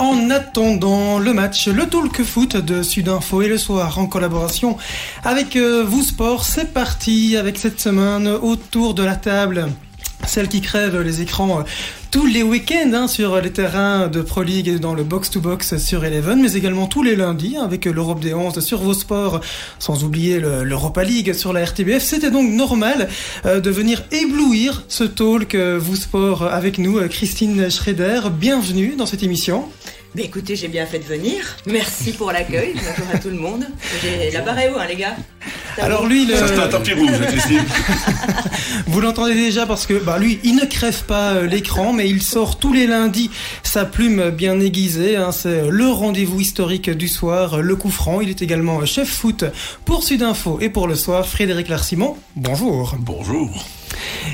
En attendant le match, le talk foot de Sudinfo et le soir en collaboration avec euh, vous sport, c'est parti avec cette semaine autour de la table. Celle qui crève les écrans euh, tous les week-ends hein, sur les terrains de Pro League et dans le box-to-box sur Eleven, mais également tous les lundis hein, avec l'Europe des 11 sur vos sports, sans oublier l'Europa League sur la RTBF. C'était donc normal euh, de venir éblouir ce talk euh, vous sport avec nous, euh, Christine Schrader. Bienvenue dans cette émission. Mais écoutez, j'ai bien fait de venir. Merci pour l'accueil. Bonjour à tout le monde. La barre est hein, les gars Alors lui, le... Ça c'est un tapis rouge. Vous l'entendez déjà parce que bah, lui, il ne crève pas euh, l'écran, mais il sort tous les lundis sa plume bien aiguisée. Hein, c'est le rendez-vous historique du soir, le coup franc. Il est également chef foot pour Sudinfo et pour le soir. Frédéric Larsimon, bonjour. Bonjour.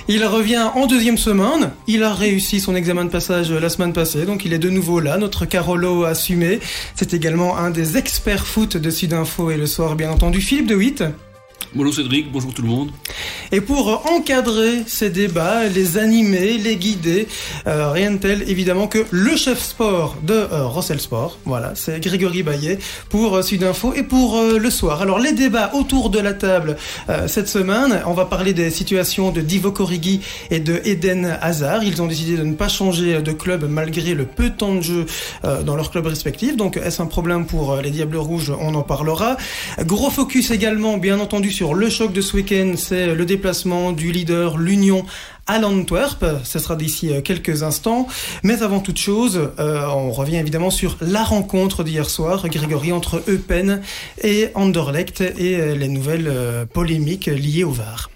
Il revient en deuxième semaine. Il a réussi son examen de passage la semaine passée, donc il est de nouveau là. Notre Carolo assumé. C'est également un des experts foot de Sudinfo et le soir, bien entendu, Philippe de Witt. Bonjour Cédric, bonjour tout le monde. Et pour encadrer ces débats, les animer, les guider, euh, rien de tel évidemment que le chef sport de euh, Sport. Voilà, c'est Grégory Baillet pour euh, Sudinfo et pour euh, le soir. Alors les débats autour de la table euh, cette semaine, on va parler des situations de Divo Corrigi et de Eden Hazard. Ils ont décidé de ne pas changer de club malgré le peu de temps de jeu dans leur club respectif. Donc est-ce un problème pour les Diables Rouges? On en parlera. Gros focus également, bien entendu, sur le choc de ce week-end. C'est le déplacement du leader, l'Union à l'Antwerp. Ce sera d'ici euh, quelques instants. Mais avant toute chose, euh, on revient évidemment sur la rencontre d'hier soir, Grégory, entre Eupen et Anderlecht et euh, les nouvelles polémiques liées au VAR.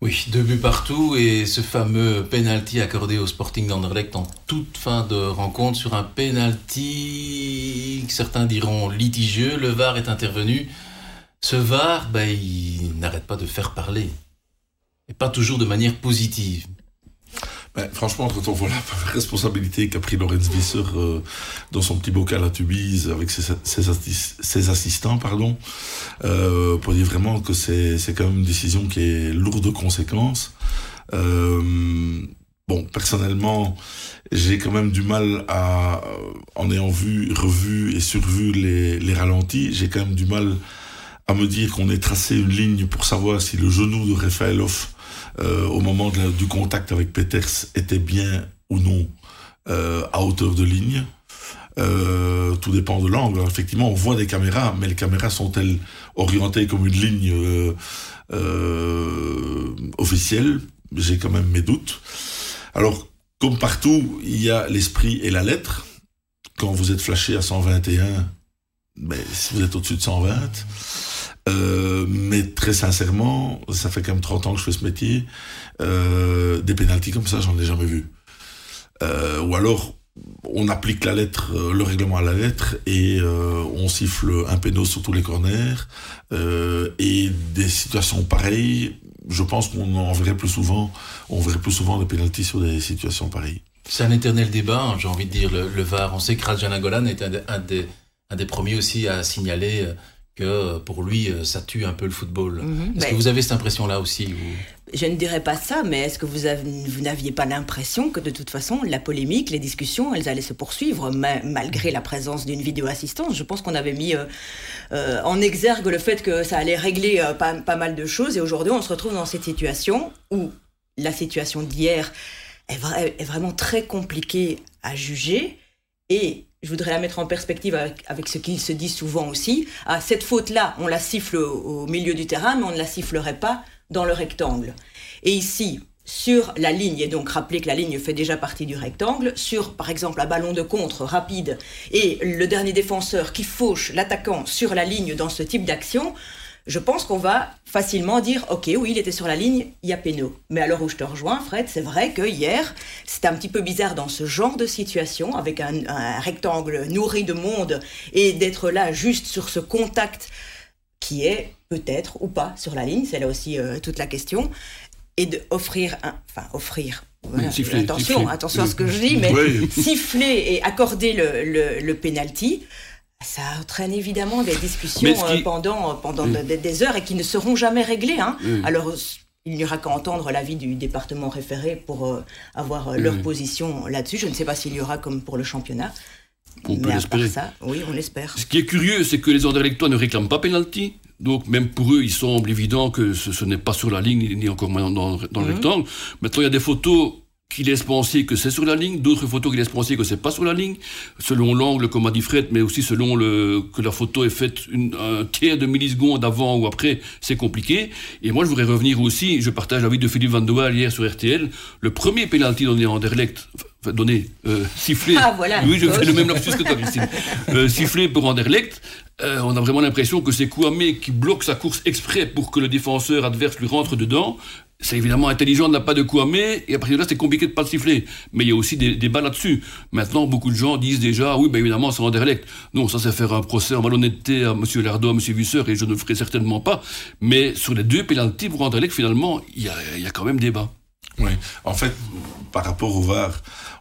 Oui, deux buts partout et ce fameux penalty accordé au Sporting d'Anderlecht en toute fin de rencontre sur un penalty certains diront litigieux. Le VAR est intervenu. Ce VAR, ben, il n'arrête pas de faire parler. Et pas toujours de manière positive. Ben, franchement, quand on voit la responsabilité qu'a pris Lorenz Visser euh, dans son petit bocal à Tubize avec ses, ses, assis- ses assistants, pardon, euh, pour dire vraiment que c'est quand même une décision qui est lourde de conséquences. Euh, bon, personnellement, j'ai quand même du mal à, en ayant vu, revu et survu les, les ralentis, j'ai quand même du mal me dire qu'on ait tracé une ligne pour savoir si le genou de Rafaelov euh, au moment du contact avec Peters était bien ou non euh, à hauteur de ligne. Euh, tout dépend de l'angle. Effectivement, on voit des caméras, mais les caméras sont-elles orientées comme une ligne officielle? J'ai quand même mes doutes. Alors, comme partout, il y a l'esprit et la lettre. Quand vous êtes flashé à 121, ben, si vous êtes au-dessus de 120, euh, mais très sincèrement, ça fait quand même 30 ans que je fais ce métier. Euh, des pénalties comme ça, j'en ai jamais vu. Euh, ou alors, on applique la lettre, le règlement à la lettre et on siffle un péno sur tous les corners. Et des situations pareilles, je pense qu'on en verrait plus souvent. On verrait plus souvent des pénalties sur des situations pareilles. C'est un éternel débat, hein, j'ai envie de dire, le, VAR. On sait que Rajan Golan est un, des- un des, premiers aussi à signaler que pour lui, euh, ça tue un peu le football. Mhm. Est-ce Ben- que vous avez cette impression-là aussi Je ne dirais pas ça, mais est-ce que vous, avez- vous n'aviez pas l'impression que de toute façon, la polémique, les discussions, elles allaient se poursuivre ma- malgré la présence d'une vidéo assistance Je pense qu'on avait mis euh, euh, en exergue le fait que ça allait régler euh, pas, pas mal de choses et aujourd'hui, on se retrouve dans cette situation où la situation d'hier est, vra- est vraiment très compliquée à juger et je voudrais la mettre en perspective avec, ce qu'il se dit souvent aussi. Ah, cette faute-là, on la siffle au, au milieu du terrain, mais on ne la sifflerait pas dans le rectangle. Et ici, sur la ligne, et donc rappelez que la ligne fait déjà partie du rectangle, sur par exemple un ballon de contre rapide et le dernier défenseur qui fauche l'attaquant sur la ligne dans ce type d'action, je pense qu'on va facilement dire ok oui il était sur la ligne il y a péno mais alors où je te rejoins Fred c'est vrai que hier c'était un petit peu bizarre dans ce genre de situation avec un, un rectangle nourri de monde et d'être là juste sur ce contact qui est peut-être ou pas sur la ligne c'est là aussi euh, toute la question et de offrir un enfin offrir voilà, Oui, siffler, attention siffler. attention à ce que je dis mais Oui. siffler et accorder le, le, le penalty ça entraîne évidemment des discussions ce qui- euh, pendant, pendant Mm. des, des heures et qui ne seront jamais réglées. Hein. Mm. Alors, il n'y aura qu'à entendre l'avis du département référé pour euh, avoir euh, leur Mm. position là-dessus. Je ne sais pas s'il y aura comme pour le championnat. On peut Mais à l'espérer. part ça, oui, on l'espère. Ce qui est curieux, c'est que les Anderlechtois ne réclament pas penalty. Donc même pour eux, il semble évident que ce, ce n'est pas sur la ligne, ni encore moins dans, dans le rectangle. Maintenant, il y a des photos qui laissent penser que c'est sur la ligne, d'autres photos qui laissent penser que c'est pas sur la ligne, selon l'angle, comme a dit Fred, mais aussi selon le, que la photo est faite une, un tiers de milliseconde avant ou après, c'est compliqué. Et moi, je voudrais revenir aussi, je partage l'avis de Philippe Van de Waal hier sur RTL, le premier penalty donné en Anderlecht, enfin, donné, euh, sifflé. Ah, voilà. Oui, je fais le même lapsus que toi, Christine. Euh, sifflé pour Anderlecht. Euh, on a vraiment l'impression que c'est Kouamé qui bloque sa course exprès pour que le défenseur adverse lui rentre dedans. C'est évidemment intelligent de la part de Kouamé, et à partir de là, c'est compliqué de pas le siffler. Mais il y a aussi des débats là-dessus. Maintenant, beaucoup de gens disent déjà, oui, ben évidemment, c'est Anderlecht. Non, ça, c'est faire un procès en malhonnêteté à M. Lardot, à M. Visseur, et je ne le ferai certainement pas. Mais sur les deux pénalties pour Anderlecht, finalement, il y a, y a quand même débat. Oui, en fait, par rapport au VAR,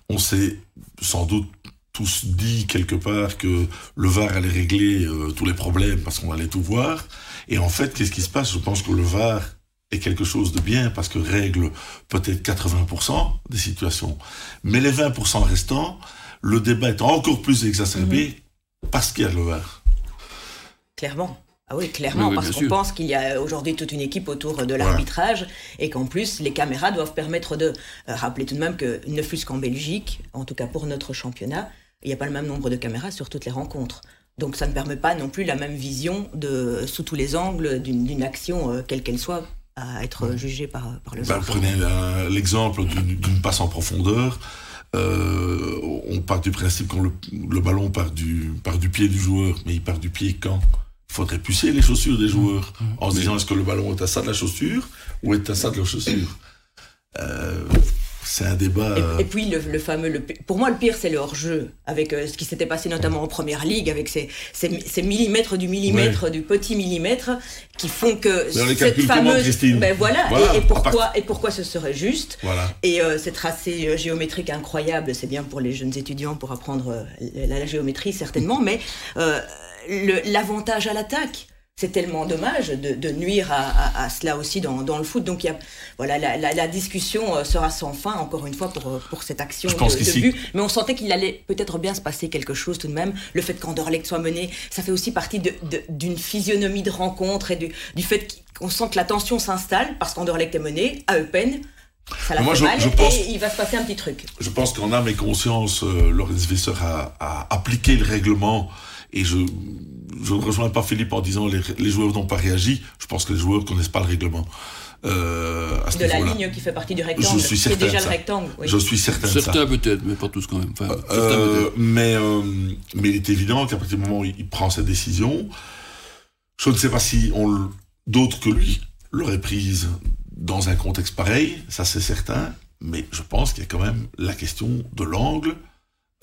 on s'est sans doute tous dit quelque part que le VAR allait régler euh, tous les problèmes parce qu'on allait tout voir. Et en fait, qu'est-ce qui se passe? Je pense que le VAR est quelque chose de bien parce que règle peut-être 80% des situations. Mais les 20% restants, le débat est encore plus exacerbé parce qu'il y a le VAR. Clairement. Ah oui, clairement, Oui, oui, parce qu'on pense qu'il y a aujourd'hui toute une équipe autour de l'arbitrage et qu'en plus, les caméras doivent permettre de euh, rappeler tout de même que, ne fût-ce qu'en Belgique, en tout cas pour notre championnat, il n'y a pas le même nombre de caméras sur toutes les rencontres. Donc ça ne permet pas non plus la même vision de, sous tous les angles d'une d'une action, euh, quelle qu'elle soit, à être jugée par, par le Ben, prenez euh, l'exemple d'une passe en profondeur. Euh, on part du principe quand le, le ballon part du, part du pied du joueur, mais il part du pied quand? Il faudrait pucer les chaussures des joueurs en se disant est-ce que le ballon est à ça de la chaussure ou est à ça de la chaussure? Euh, C'est un débat. euh, Et, et puis le, le fameux, le pour moi le pire c'est le hors-jeu, avec euh, ce qui s'était passé notamment en première ligue, avec ces, ces, ces millimètres du millimètre, du petit millimètre, qui font que Mais cette fameuse... Ben voilà, Voilà, et, pourquoi, et pourquoi ce serait juste Voilà. et euh, ces tracés euh, géométriques incroyables, c'est bien pour les jeunes étudiants pour apprendre euh, la, la géométrie certainement, mais euh, l'avantage à l'attaque. C'est tellement dommage de, de nuire à, à- à cela aussi dans, dans le foot. Donc il y a, voilà, la, la- la discussion euh, sera sans fin, encore une fois, pour, euh, pour cette action Je pense de, de but. Mais on sentait qu'il allait peut-être bien se passer quelque chose tout de même. Le fait qu'Anderlecht soit mené, ça fait aussi partie d'une physionomie de rencontre et du, du fait qu'on sent que la tension s'installe parce qu'Anderlecht est mené à Eupen. Ça la Moi, fait je- mal je pense- et il va se passer un petit truc. Je pense qu'en âme et conscience, euh, Lorenz Visser a, a appliqué le règlement. Et je, je ne rejoins pas Philippe en disant les, les joueurs n'ont pas réagi. Je pense que les joueurs connaissent pas le règlement. Euh, à ce de la ligne qui fait partie du rectangle. Je suis qui est certain déjà de le rectangle. oui. Je suis certain. Certains peut-être, mais pas tous quand même. Enfin, Euh, mais, euh, mais il est évident qu'à partir du moment où il, prend cette décision, je ne sais pas si d'autres que lui l'auraient prise dans un contexte pareil, ça c'est certain, mais je pense qu'il y a quand même la question de l'angle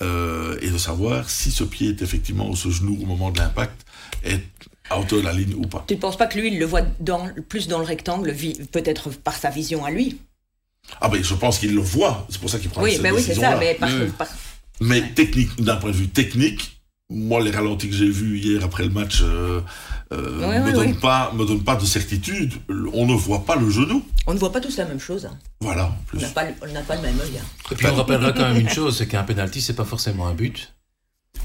euh, et de savoir si ce pied est effectivement ou ce genou au moment de l'impact est à hauteur de la ligne ou pas. Tu ne penses pas que lui, il le voit dans, plus dans le rectangle, peut-être par sa vision à lui? Ah ben je pense qu'il le voit, c'est pour ça qu'il prend Oui, cette ben oui, c'est ça. Mais par, Oui, par- Mais technique, d'un point de vue technique, moi, les ralentis que j'ai vus hier après le match euh, euh, Ouais, me, ouais, donnent ouais. pas, me donnent pas de certitude. On ne voit pas le genou. on ne voit pas tous la même chose. hein. Voilà, en plus. n'a pas, le- on n'a pas le même œil. hein. Et puis on rappellera quand même une chose, c'est qu'un penalty, c'est pas forcément un but.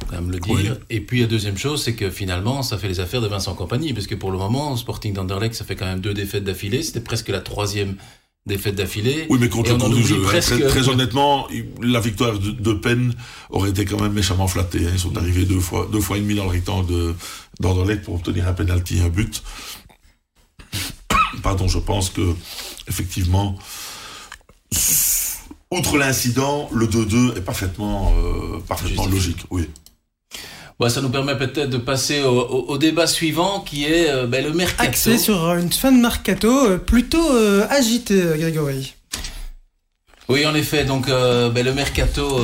Faut quand même le dire. Oui. Et puis la deuxième chose, c'est que finalement, ça fait les affaires de Vincent Compagnie, parce que pour le moment, Sporting d'Anderlecht, ça fait quand même deux défaites d'affilée. C'était presque la troisième défaite d'affilée. Oui, mais en cours du jeu. presque- Très, très honnêtement, la victoire de, de Penn aurait été quand même méchamment flattée. hein. Ils sont arrivés deux fois, deux fois et demi dans le rectangle de- d'Anderlecht pour obtenir un penalty et un but. Pardon, je pense que, effectivement, outre l'incident, le 2-2 est parfaitement, euh, parfaitement Justifié. logique. Oui. Bon, ça nous permet peut-être de passer au, au- au débat suivant, qui est euh, ben, le mercato. Axé sur une fin de mercato euh, plutôt euh, agitée, Grégory. Oui, en effet. Donc, euh, ben, le mercato,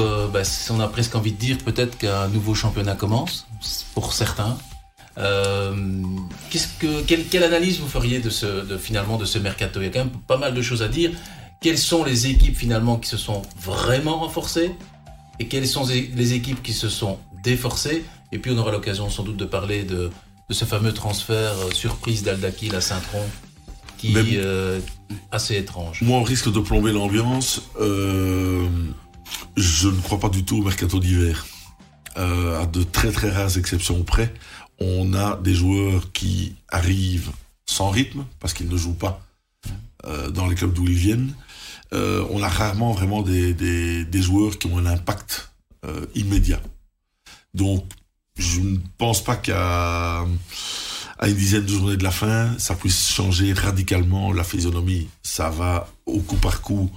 on a presque envie de dire peut-être qu'un nouveau championnat commence, pour certains. Que, quelle, quelle analyse vous feriez de ce, de, finalement de ce mercato? Il y a quand même pas mal de choses à dire. Quelles sont les équipes finalement qui se sont vraiment renforcées? Et quelles sont les équipes qui se sont déforcées? Et puis on aura l'occasion sans doute de parler de, de ce fameux transfert euh, surprise d'Aldakil à Saint-Tron, qui est euh, assez étrange. Moi, on risque de plomber l'ambiance. Euh, je ne crois pas du tout au mercato d'hiver. euh, à de très très rares exceptions près, on a des joueurs qui arrivent sans rythme parce qu'ils ne jouent pas dans les clubs d'où ils viennent. On a rarement vraiment des, des, des, joueurs qui ont un impact immédiat. Donc, je ne pense pas qu'à une dizaine de journées de la fin, ça puisse changer radicalement la physionomie. Ça va au coup par coup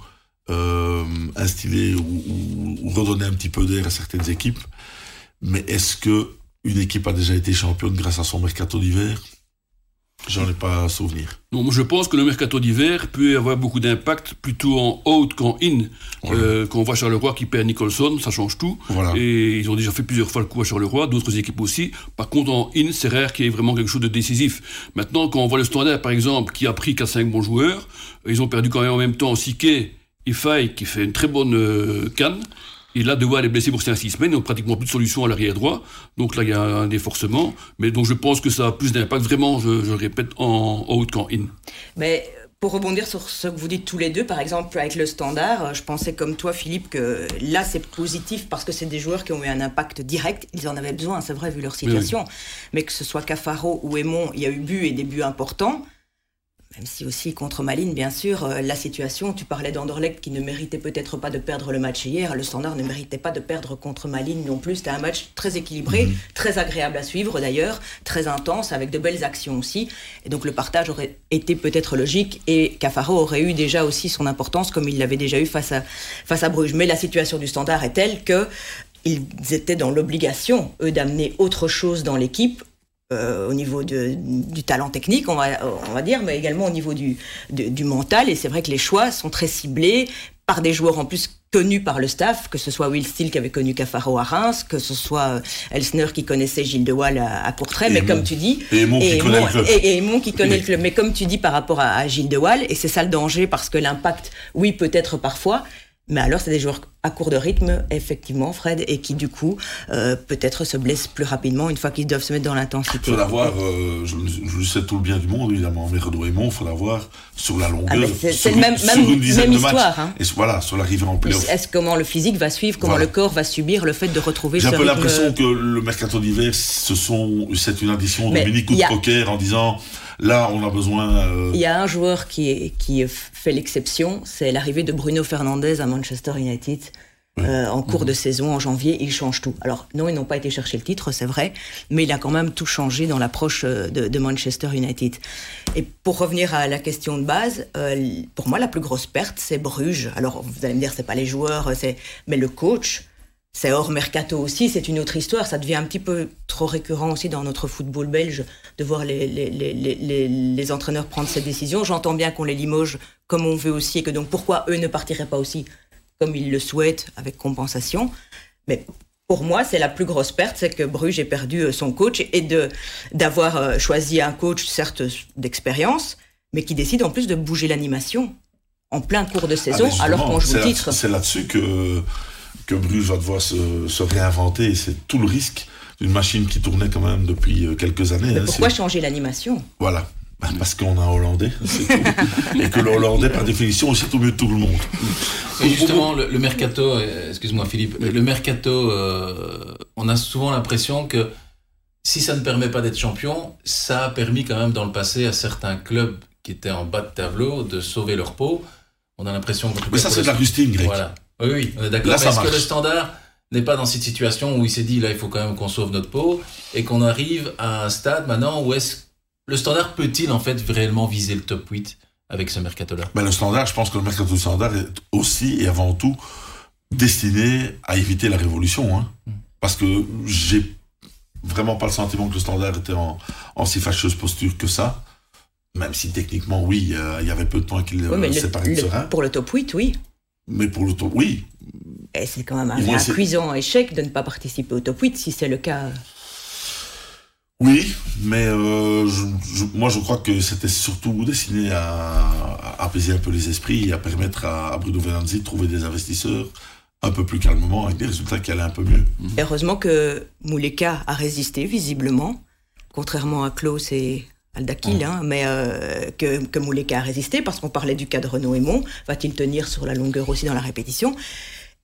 euh, instiller ou, redonner un petit peu d'air à certaines équipes. Mais est-ce que une équipe a déjà été championne grâce à son mercato d'hiver? J'en ai pas souvenir. Non, je pense que le mercato d'hiver peut avoir beaucoup d'impact plutôt en out qu'en in. Voilà. Euh, quand on voit Charleroi qui perd Nicholson, ça change tout. Voilà. Et ils ont déjà fait plusieurs fois le coup à Charleroi, d'autres équipes aussi. Par contre, en in, c'est rare qu'il y ait vraiment quelque chose de décisif. Maintenant, quand on voit le Standard, par exemple, qui a pris 4-5 bons joueurs, ils ont perdu quand même en même temps Sique et Fay, qui fait une très bonne euh, canne. Et là, De Waal est blessé pour 5-6 semaines, ils n'ont pratiquement plus de solution à l'arrière droit. Donc là, il y a un déforcement. Mais donc, je pense que ça a plus d'impact, vraiment, je, je répète, en out qu'en in. Mais pour rebondir sur ce que vous dites tous les deux, par exemple, avec le standard, je pensais comme toi, Philippe, que là, c'est positif parce que c'est des joueurs qui ont eu un impact direct. Ils en avaient besoin, c'est vrai, vu leur situation. Oui. Mais que ce soit Cafaro ou Aymon, il y a eu buts et des buts importants. Même si aussi contre Malines, bien sûr, euh, la situation, tu parlais d'Anderlecht qui ne méritait peut-être pas de perdre le match hier, le Standard ne méritait pas de perdre contre Malines non plus. C'était un match très équilibré, mmh. très agréable à suivre d'ailleurs, très intense, avec de belles actions aussi. Et donc le partage aurait été peut-être logique et Cafaro aurait eu déjà aussi son importance comme il l'avait déjà eu face à, face à Bruges. Mais la situation du Standard est telle que ils étaient dans l'obligation, eux, d'amener autre chose dans l'équipe euh, au niveau de, du talent technique, on va, on va dire, mais également au niveau du, du, du mental. Et c'est vrai que les choix sont très ciblés par des joueurs en plus connus par le staff, que ce soit Will Steele qui avait connu Cafaro à Reims, que ce soit euh, Elsner qui connaissait Gilles de Waal à, à Courtrai, mais comme tu dis, et Aymon qui connaît le club, et, et qui connaît le club, mais comme tu dis par rapport à, à Gilles de Waal, et c'est ça le danger parce que l'impact, oui peut-être parfois, mais alors, c'est des joueurs à court de rythme, effectivement, Fred, et qui, du coup, euh, peut-être se blessent plus rapidement une fois qu'ils doivent se mettre dans l'intensité. Il faut l'avoir, euh, je, je sais tout le bien du monde, évidemment, mais Renaud Aymon, il faut l'avoir sur la longueur. Ah c'est le même, même, une même histoire. Hein. Et voilà, sur l'arrivée en playoff. Est-ce comment le physique va suivre, comment voilà. le corps va subir le fait de retrouver J'ai un peu l'impression que le mercato d'hiver, ce sont, c'est une addition de mini coup de a... poker en disant là, on a besoin. Euh... Il y a un joueur qui, est, qui fait l'exception, c'est l'arrivée de Bruno Fernandez à Manchester United. Euh, en cours mmh. de saison, en janvier, il change tout. Alors, non, ils n'ont pas été chercher le titre, c'est vrai, mais il a quand même tout changé dans l'approche de, de, Manchester United. Et pour revenir à la question de base, euh, pour moi, la plus grosse perte, c'est Bruges. Alors, vous allez me dire, c'est pas les joueurs, c'est mais le coach. C'est hors mercato aussi, c'est une autre histoire. Ça devient un petit peu trop récurrent aussi dans notre football belge de voir les, les, les, les, les entraîneurs prendre ces décisions. J'entends bien qu'on les limoge comme on veut aussi et que donc pourquoi eux ne partiraient pas aussi comme ils le souhaitent avec compensation. Mais pour moi, c'est la plus grosse perte, c'est que Bruges ait perdu euh, son coach et de d'avoir euh, choisi un coach certes d'expérience, mais qui décide en plus de bouger l'animation en plein cours de saison, ah alors qu'on joue le titre. C'est là-dessus que que Bruges va devoir se, se réinventer et c'est tout le risque d'une machine qui tournait quand même depuis euh, quelques années. Mais pourquoi hein, changer l'animation? Voilà. Ben parce qu'on a un Hollandais, et que le Hollandais, par définition, aussi au mieux de tout le monde. Et justement, le, le mercato, excuse-moi Philippe, le mercato, euh, on a souvent l'impression que si ça ne permet pas d'être champion, ça a permis quand même dans le passé à certains clubs qui étaient en bas de tableau de sauver leur peau. On a l'impression que... Mais ça, c'est de la rustine grecque. Voilà. Oui, oui, on est d'accord. Est-ce que le standard n'est pas dans cette situation où il s'est dit, là, il faut quand même qu'on sauve notre peau, et qu'on arrive à un stade maintenant où est-ce le standard peut-il en fait réellement viser le top 8 avec ce mercato-là? Ben, Le standard, je pense que le mercato standard est aussi et avant tout destiné à éviter la révolution. Hein. Mm. Parce que j'ai vraiment pas le sentiment que le standard était en, en si fâcheuse posture que ça. Même si techniquement, oui, euh, il y avait peu de points qu'il oui, euh, séparait de. Pour le top 8, oui. Mais pour le top, oui. Et c'est quand même un, un cuisant échec de ne pas participer au top 8 si c'est le cas. Oui, mais euh, je, je, moi je crois que c'était surtout destiné à, à, apaiser un peu les esprits et à permettre à, à Bruno Venanzi de trouver des investisseurs un peu plus calmement avec des résultats qui allaient un peu mieux. Heureusement que Mouleka a résisté visiblement, contrairement à Klaus et Aldakil, mmh. hein, mais euh, que, que Mouleka a résisté parce qu'on parlait du cas de Renaud Aymon. Va-t-il tenir sur la longueur aussi dans la répétition?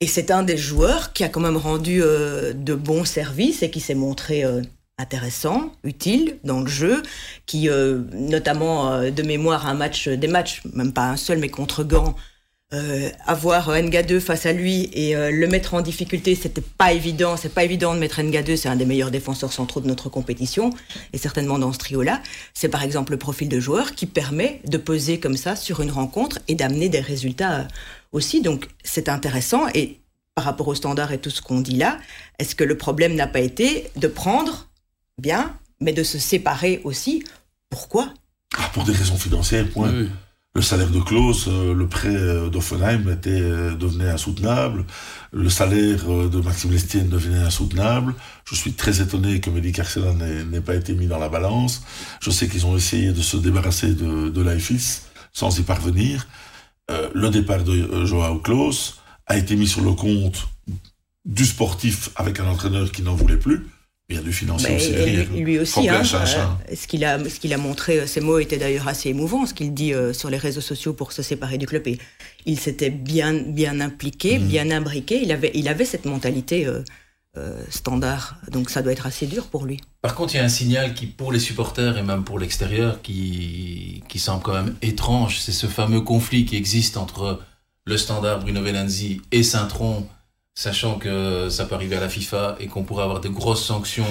Et c'est un des joueurs qui a quand même rendu euh, de bons services et qui s'est montré euh, intéressant, utile dans le jeu, qui notamment de mémoire un match, des matchs, même pas un seul, mais contre Gand, euh, avoir Nga2 face à lui et euh, le mettre en difficulté, c'était pas évident. C'est pas évident de mettre Nga2, c'est un des meilleurs défenseurs centraux de notre compétition et certainement dans ce trio-là. C'est par exemple le profil de joueur qui permet de peser comme ça sur une rencontre et d'amener des résultats euh, aussi. Donc c'est intéressant et par rapport au standard et tout ce qu'on dit là, est-ce que le problème n'a pas été de prendre bien, mais de se séparer aussi? Pourquoi? Ah, pour des raisons financières, point. Oui. Le salaire de Klaus, euh, le prêt euh, d'Offenheim était, euh, devenait insoutenable. Le salaire de Maxime Lestienne devenait insoutenable. Je suis très étonné que Mehdi Carcela n'ait pas été mis dans la balance. Je sais qu'ils ont essayé de se débarrasser de, de l'AFIS sans y parvenir. Le départ de Joao Klaus a été mis sur le compte du sportif avec un entraîneur qui n'en voulait plus. Il y a du financier aussi derrière. lui, lui aussi, hein, euh, ce qu'il a, ce qu'il a montré, euh, ces mots étaient d'ailleurs assez émouvants, ce qu'il dit euh, sur les réseaux sociaux pour se séparer du club. Et il s'était bien, bien impliqué, Mhm. bien imbriqué. Il avait, il avait cette mentalité euh, euh, standard. Donc ça doit être assez dur pour lui. Par contre, il y a un signal qui, pour les supporters et même pour l'extérieur, qui, qui semble quand même étrange. C'est ce fameux conflit qui existe entre le standard Bruno Venanzi et Saint-Tron, sachant que ça peut arriver à la FIFA et qu'on pourrait avoir de grosses sanctions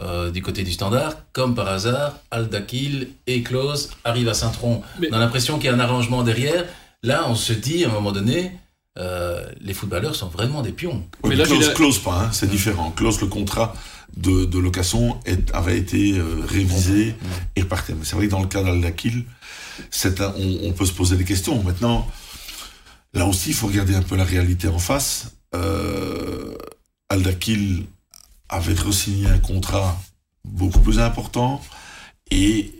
euh, du côté du standard. Comme par hasard, Aldakil et Klaus arrivent à Saint-Tron. Mais- On a l'impression qu'il y a un arrangement derrière. Là, on se dit à un moment donné, euh, les footballeurs sont vraiment des pions. Oui, Mais là, la- close pas, hein, c'est différent. Close, le contrat de, de location est- avait été euh, révisé et reparti. Mais c'est vrai que dans le cas d'Aldakil, on peut se poser des questions. Maintenant, là aussi, il faut regarder un peu la réalité en face. Euh, Aldakil avait re-signé un contrat beaucoup plus important et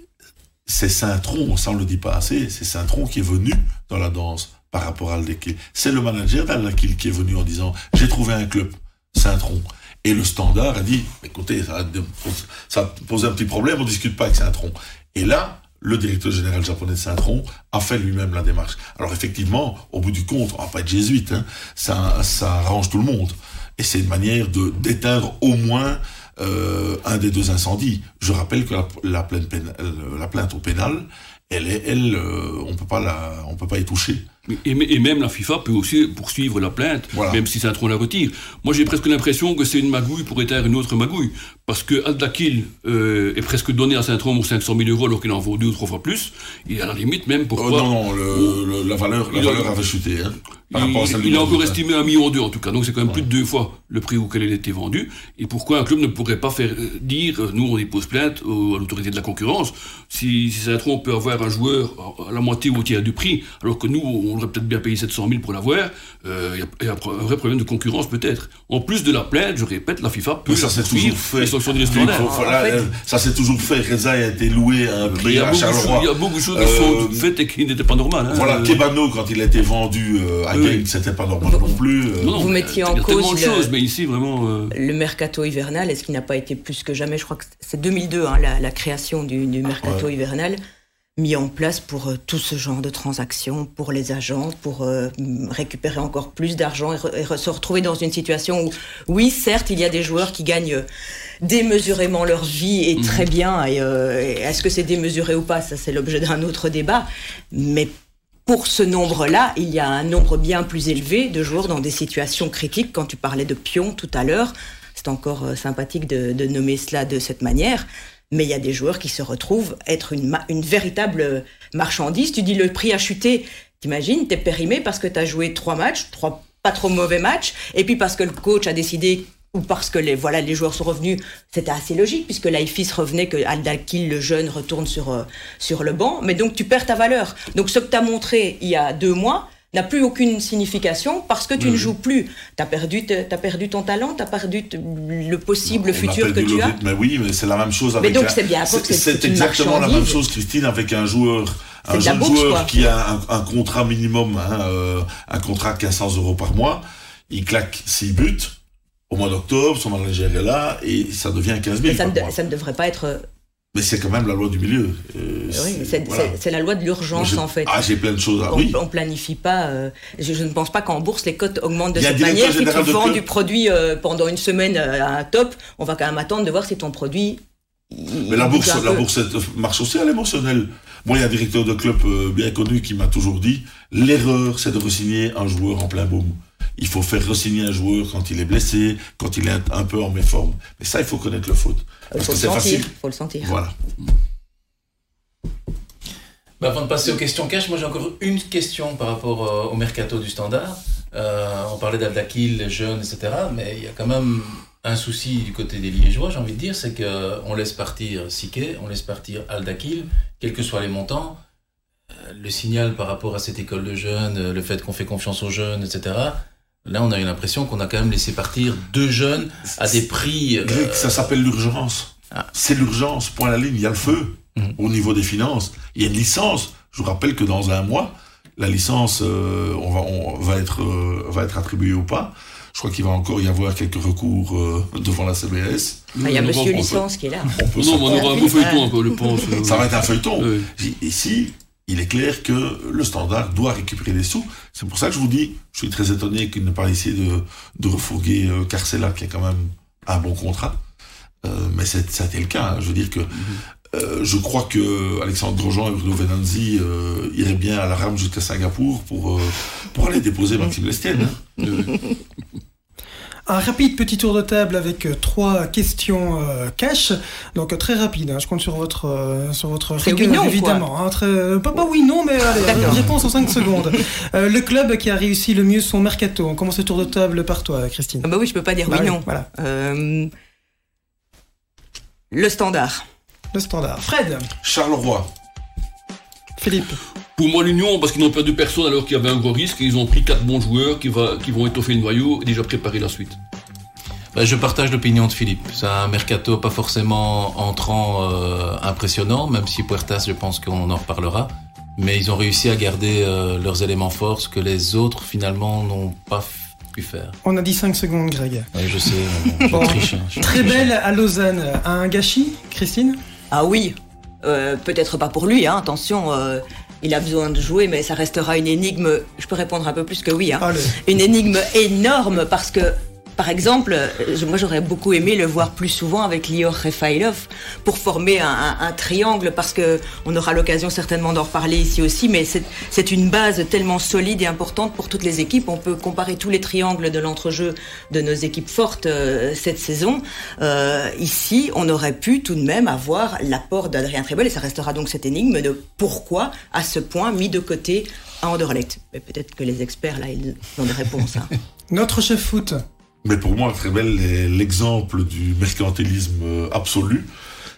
c'est Saint-Tron, ça on le dit pas assez, c'est Saint-Tron qui est venu dans la danse par rapport à Aldakil. C'est le manager d'Aldakil qui est venu en disant j'ai trouvé un club, Saint-Tron. Et le standard a dit écoutez, ça, ça pose un petit problème, on discute pas avec Saint-Tron. Et là, le directeur général japonais de Saint-Tron a fait lui-même la démarche. Alors effectivement, au bout du compte, on va pas être jésuite, hein, ça, ça arrange tout le monde. Et c'est une manière de d'éteindre au moins euh, un des deux incendies. Je rappelle que euh, la plainte au pénal, elle est, elle, euh, on peut pas la, on peut pas y toucher. Et, et même la FIFA peut aussi poursuivre la plainte, Voilà. même si Saint-Tron la retire. Moi, j'ai presque l'impression que c'est une magouille pour éteindre une autre magouille. Parce que Aldakil euh, est presque donné à Saint-Tron pour 500 000 euros alors qu'il en vaut deux ou trois fois plus. Et à la limite, même Oh, pourquoi. non, non, le, le- la valeur, la Il a- valeur avait chuté. Hein, par Il, à celle il mois encore estimé un million d'euros en tout cas, donc c'est quand même plus de deux fois le prix auquel il a été vendu. Et pourquoi un club ne pourrait pas faire euh, dire, euh, nous on dépose plainte au- à l'autorité de la concurrence, si, si Saint-Tron peut avoir un joueur à la moitié ou au tiers du prix, alors que nous on aurait peut-être bien payé 700 000 pour l'avoir, euh, il y a- il y, a un vrai problème de concurrence peut-être. En plus de la plainte, je répète, la FIFA peut Mais ça s'est poursuivre toujours fait. fait- euh, ça s'est toujours fait. Reza a été loué à un prix à Charleroi. il y a beaucoup de choses qui Euh, sont faites et qui n'étaient pas normales. hein. Voilà, Euh, Kebano, quand il a été vendu euh, à Oui. Genk, c'était pas normal non plus. euh. non, Vous mettiez il y a en tellement cause de le- choses, mais ici vraiment. euh, Le mercato hivernal, est-ce qu'il n'a pas été plus que jamais Je crois que c'est 2002, hein, la, la création du, du mercato hivernal, mis en place pour euh, tout ce genre de transactions, pour les agents, pour euh, récupérer encore plus d'argent et, re- et re- se retrouver dans une situation où, oui, certes, il y a des joueurs qui gagnent euh, démesurément leur vie et très bien. Et, euh, et est-ce que c'est démesuré ou pas Ça, c'est l'objet d'un autre débat. Mais pour ce nombre-là, il y a un nombre bien plus élevé de joueurs dans des situations critiques. Quand tu parlais de pions tout à l'heure, c'est encore sympathique de, de nommer cela de cette manière. Mais il y a des joueurs qui se retrouvent être une, véritable marchandise. Tu dis le prix a chuté. T'imagines, t'es périmé parce que t'as joué trois matchs, trois pas trop mauvais matchs, et puis parce que le coach a décidé ou parce que les voilà les joueurs sont revenus, c'était assez logique puisque l'IFIS revenait que Aldakil le jeune retourne sur euh, sur le banc, mais donc tu perds ta valeur. Donc ce que tu as montré il y a deux mois n'a plus aucune signification parce que tu ne joues plus. Tu as perdu perdu ton talent, tu as perdu le possible On futur que tu as. Mais oui, mais c'est la même chose avec. donc un- c'est bien, c'est- exactement la même chose, Christine, avec un joueur, un jeune joueur quoi. qui a un, un contrat minimum, hein, euh, un contrat de 1500 euros par mois. Il claque 6 buts au mois d'octobre, son manager est là et ça devient 15 000 Mais ça, par ne, mois. ça ne devrait pas être Mais c'est quand même la loi du milieu. Euh, Oui, c'est- voilà. la loi de l'urgence en fait. Ah, j'ai plein de choses. à on, oui. on planifie pas. euh, je, je ne pense pas qu'en bourse les cotes augmentent de cette manière. Si tu vends du produit euh, pendant une semaine à un top, on va quand même attendre de voir si ton produit. il- Mais la bourse, la peu. bourse marche aussi à l'émotionnel. Moi, il y a un directeur de club bien connu qui m'a toujours dit l'erreur, c'est de re-signer un joueur en plein boom. Il faut faire re-signer un joueur quand il est blessé, quand il est un, peu en méforme. Mais ça, il faut connaître le foot. Il Parce faut que le sentir. facile. faut le sentir. Voilà. Bah, avant de passer aux questions cash, moi j'ai encore une question par rapport euh, au mercato du standard. Euh, on parlait d'Aldakil, les jeunes, etc. Mais il y a quand même un souci du côté des Liégeois, j'ai envie de dire, c'est qu'on laisse partir Sique, on laisse partir Aldakil, quels que soient les montants. Euh, Le signal par rapport à cette école de jeunes, euh, le fait qu'on fait confiance aux jeunes, etc. Là, on a eu l'impression qu'on a quand même laissé partir deux jeunes à des prix. euh, ça s'appelle l'urgence. Ah. C'est l'urgence. Point à la ligne. Il y a le feu Mhm. au niveau des finances. Il y a une licence. Je vous rappelle que dans un mois, la licence euh, on va, on va, être, euh, va être attribuée ou pas. Je crois qu'il va encore y avoir quelques recours euh, devant la CBS. Ah, Il y a On Monsieur peut- Licence qui est là. On peut Non, mais on aura un beau feuilleton encore, je pense. Ça va être un feuilleton. oui. Ici, il est clair que le standard doit récupérer des sous. C'est pour ça que je vous dis, je suis très étonné qu'il n'ait pas essayé de, de refourguer euh, Carcella, qui a quand même un bon contrat. Euh, mais ça a été le cas. hein. Je veux dire que euh, je crois que Alexandre Grosjean et Bruno Venanzi euh, iraient bien à la rame jusqu'à Singapour pour, pour aller déposer Maxime Lestienne. hein. Un rapide petit tour de table avec euh, trois questions euh, cash. Donc euh, très rapide, hein, je compte sur votre, euh, sur votre rigueur, oui, non, évidemment. hein, très, pas, pas oui, non, mais allez, D'accord. réponse en 5 secondes. Euh, le club qui a réussi le mieux son mercato. On commence le tour de table par toi, Christine. Ah bah oui, je peux pas dire Bah oui oui, non. Voilà, Euh, le standard. le standard. Fred, Charleroi. Philippe, Pour moi, l'Union, parce qu'ils n'ont perdu personne alors qu'il y avait un gros risque, et ils ont pris quatre bons joueurs qui, va, qui vont étoffer le noyau et déjà préparer la suite. Bah, je partage l'opinion de Philippe. C'est un mercato pas forcément entrant euh, impressionnant, même si Puertas, je pense qu'on en reparlera. Mais ils ont réussi à garder euh, leurs éléments forts, ce que les autres finalement n'ont pas pu faire. on a dit 5 secondes, Greg. Ouais, je sais, mais bon, je triche. hein, je Très triche. belle à Lausanne. Un gâchis, Christine? Ah oui, Euh, peut-être pas pour lui, hein, attention, euh, il a besoin de jouer, mais ça restera une énigme, je peux répondre un peu plus que oui, hein. Une énigme énorme parce que, par exemple, moi j'aurais beaucoup aimé le voir plus souvent avec Lior Refailov pour former un, triangle parce que on aura l'occasion certainement d'en reparler ici aussi, mais c'est- une base tellement solide et importante pour toutes les équipes. On peut comparer tous les triangles de l'entrejeu de nos équipes fortes euh, cette saison. Euh, ici, on aurait pu tout de même avoir l'apport d'Adrien Trebel et ça restera donc cette énigme de pourquoi à ce point mis de côté à Anderlecht. Peut-être que les experts là, ils ont des réponses. hein. Notre chef foot. Mais pour moi, est l'exemple du mercantilisme euh, absolu.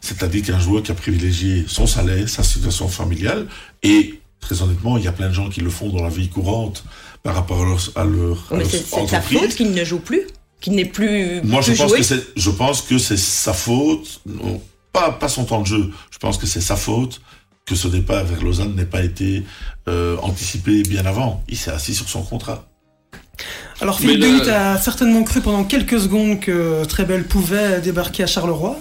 C'est-à-dire qu'un joueur qui a privilégié son salaire, sa situation familiale, et très honnêtement, il y a plein de gens qui le font dans la vie courante par rapport à leur, à leur, à Mais leur c'est sa faute qu'il ne joue plus, qu'il n'est plus. Moi, je pense joué. que c'est, je pense que c'est sa faute, non, pas, pas son temps de jeu. Je pense que c'est sa faute que ce départ vers Lausanne n'ait pas été euh, anticipé bien avant. Il s'est assis sur son contrat. Alors Mais Philippe a certainement cru pendant quelques secondes que Trebel pouvait débarquer à Charleroi.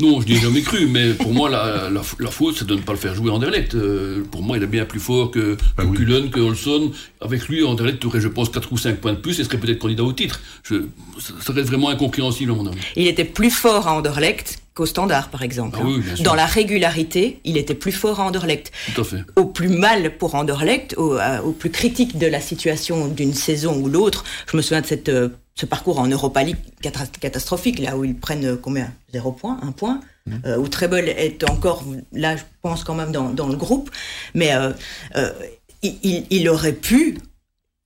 Non, je n'y ai jamais cru, mais pour moi, la, la, la faute, c'est de ne pas le faire jouer Anderlecht. Euh, pour moi, il est bien plus fort que, Ben que oui. Cullen, que Olson. Avec lui, Anderlecht aurait, je pense, 4 ou 5 points de plus et serait peut-être candidat au titre. Je, ça, ça reste vraiment incompréhensible, à mon avis. Il était plus fort à Anderlecht qu'au Standard, par exemple. Ah oui, sûr. Dans la régularité, il était plus fort à Anderlecht. Tout à fait. Au plus mal pour Anderlecht, au, euh, au plus critique de la situation d'une saison ou l'autre, je me souviens de cette, euh, ce parcours en Europa League catastrophique, là où ils prennent euh, combien? Zéro point Un point euh, Où Treble est encore, là, je pense quand même dans, dans le groupe. Mais euh, euh, il aurait pu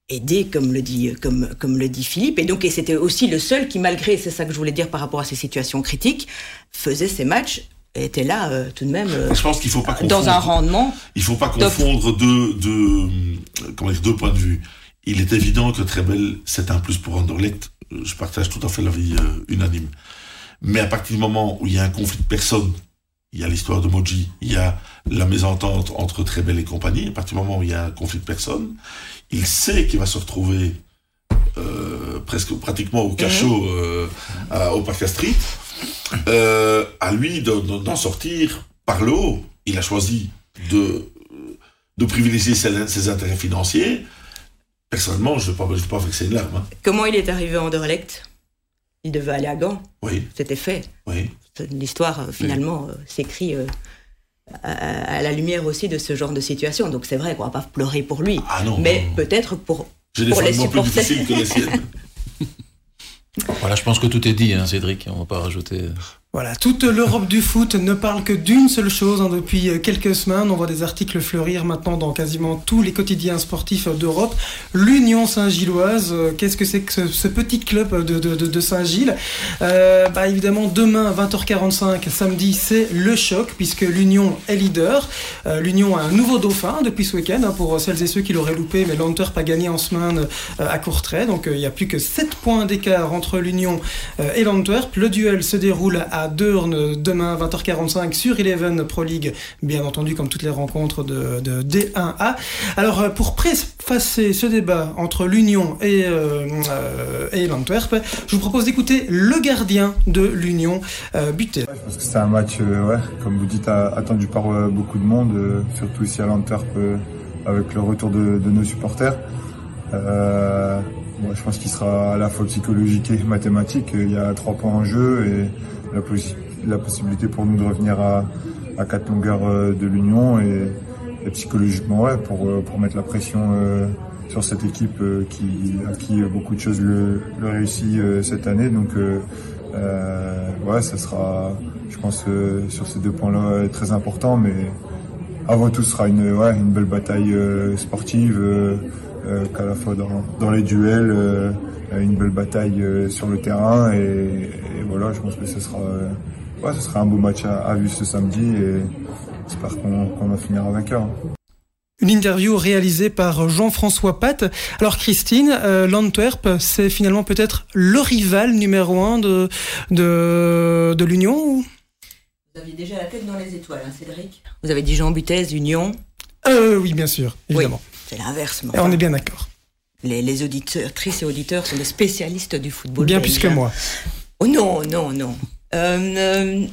aider, comme le dit, comme, comme le dit Philippe. Et donc, et c'était aussi le seul qui, malgré, c'est ça que je voulais dire par rapport à ces situations critiques, faisait ses matchs et était là euh, tout de même euh, Je pense qu'il faut pas confondre. dans un rendement. Il faut pas confondre deux, deux, euh, comment dire, deux points de vue. Il est évident que Trebel, c'est un plus pour Anderlecht. Euh, Je partage tout à fait l'avis euh, unanime. Mais à partir du moment où il y a un conflit de personnes, il y a l'histoire de Moji, il y a la mésentente entre Trebel et compagnie, à partir du moment où il y a un conflit de personnes, il sait qu'il va se retrouver euh, presque pratiquement au cachot euh, à- au Parc Street, euh, à lui de- de- d'en sortir par le haut. Il a choisi de, de privilégier ses, ses intérêts financiers. Personnellement, je ne vais pas, je vais pas vexer une larme. hein. Comment il est arrivé à Anderlecht? Il devait aller à Gand. Oui, C'était fait. oui. L'histoire, euh, finalement, euh, s'écrit euh, à, à la lumière aussi de ce genre de situation. Donc c'est vrai qu'on va pas pleurer pour lui. Ah non. mais non. peut-être pour... J'ai des pour les plus supporters. difficiles que les siennes. Voilà, je pense que tout est dit, hein, Cédric. On va pas rajouter. Voilà, toute l'Europe du foot ne parle que d'une seule chose hein, depuis quelques semaines. On voit des articles fleurir maintenant dans quasiment tous les quotidiens sportifs d'Europe. L'Union Saint-Gilloise, euh, qu'est-ce que c'est que ce, petit club de, Saint-Gilles? Euh, bah, Évidemment, demain, 20h45, samedi, c'est le choc puisque l'Union est leader. Euh, L'Union a un nouveau dauphin depuis ce week-end hein, pour celles et ceux qui l'auraient loupé, mais l'Antwerp a gagné en semaine euh, à Courtrai. Donc euh, il n'y a plus que 7 points d'écart entre l'Union et l'Antwerp. Le duel se déroule à Deurne demain 20h45 sur Eleven Pro League, bien entendu comme toutes les rencontres de, de D1A. Alors euh, pour préfacer ce débat entre l'Union et, euh, euh, et l'Antwerp, je vous propose d'écouter le gardien de l'Union, euh, Buté. Je pense que c'était un match, ouais, comme vous dites, attendu par beaucoup de monde, surtout ici à l'Antwerp avec le retour de, nos supporters. Ouais, je pense qu'il sera à la fois psychologique et mathématique. Il y a trois points en jeu et la, possi- la possibilité pour nous de revenir à, quatre longueurs euh, de l'Union et, psychologiquement, ouais, pour, euh, mettre la pression euh, sur cette équipe qui, à qui beaucoup de choses le, le réussit cette année. Donc, ouais, ça sera, je pense, sur ces deux points-là, très important. Mais avant tout, ce sera une, ouais, une belle bataille sportive, qu'à la fois dans, les duels, une belle bataille euh, sur le terrain. Et, et voilà, je pense que ce sera, euh, ouais, ce sera un beau match à, à vue ce samedi. Et j'espère qu'on qu'on va finir vainqueur. Une interview réalisée par Jean-François Pat. Alors Christine, euh, l'Antwerp, c'est finalement peut-être le rival numéro un de, de, de l'Union ou? Vous aviez déjà la tête dans les étoiles, hein, Cédric Vous avez dit Jean Butez, Union. euh, Oui, bien sûr, évidemment. C'est l'inverse. on est bien d'accord. Les, les auditeurs, et auditeurs sont des spécialistes du football. Bien belge, plus que moi. Oh non, non, non. Euh, euh,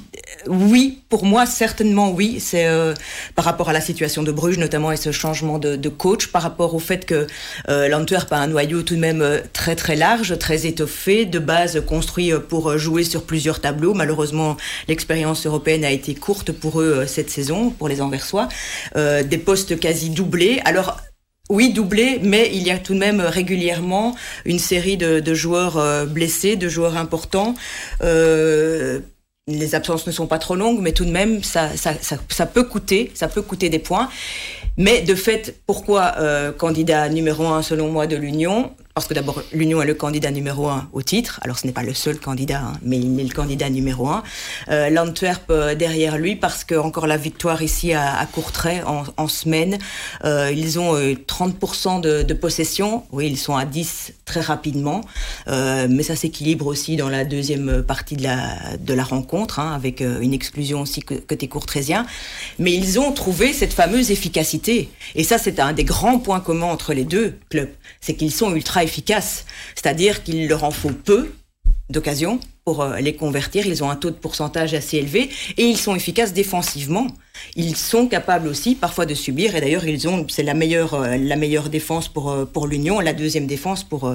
oui, pour moi, certainement oui. C'est euh, par rapport à la situation de Bruges, notamment, et ce changement de, de coach, par rapport au fait que euh, l'Antwerp a un noyau tout de même euh, très très large, très étoffé, de base construit pour jouer sur plusieurs tableaux. Malheureusement, l'expérience européenne a été courte pour eux cette saison, pour les Anversois. Euh, des postes quasi doublés. Alors, oui, doublé, mais il y a tout de même régulièrement une série de, joueurs euh, blessés, de joueurs importants. Euh, les absences ne sont pas trop longues, mais tout de même, ça, peut coûter, ça peut coûter des points. Mais de fait, pourquoi euh, candidat numéro un selon moi de l'Union? Parce que d'abord, l'Union est le candidat numéro un au titre. Alors, ce n'est pas le seul candidat, hein, mais il est le candidat numéro un. Euh, L'Antwerp euh, derrière lui, parce que encore la victoire ici à, Courtrai en, semaine, euh, ils ont euh, 30% de, possession. Oui, ils sont à 10 très rapidement, mais ça s'équilibre aussi dans la deuxième partie de la, de la rencontre, hein, avec une exclusion aussi côté courtraisien. Mais ils ont trouvé cette fameuse efficacité. Et ça, c'est un des grands points communs entre les deux clubs. C'est qu'ils sont ultra efficaces. C'est-à-dire qu'il leur en faut peu d'occasions euh, les convertir. Ils ont un taux de pourcentage assez élevé et ils sont efficaces défensivement. Ils sont capables aussi parfois de subir et d'ailleurs ils ont c'est la meilleure euh, la meilleure défense pour euh, pour l'Union, la deuxième défense pour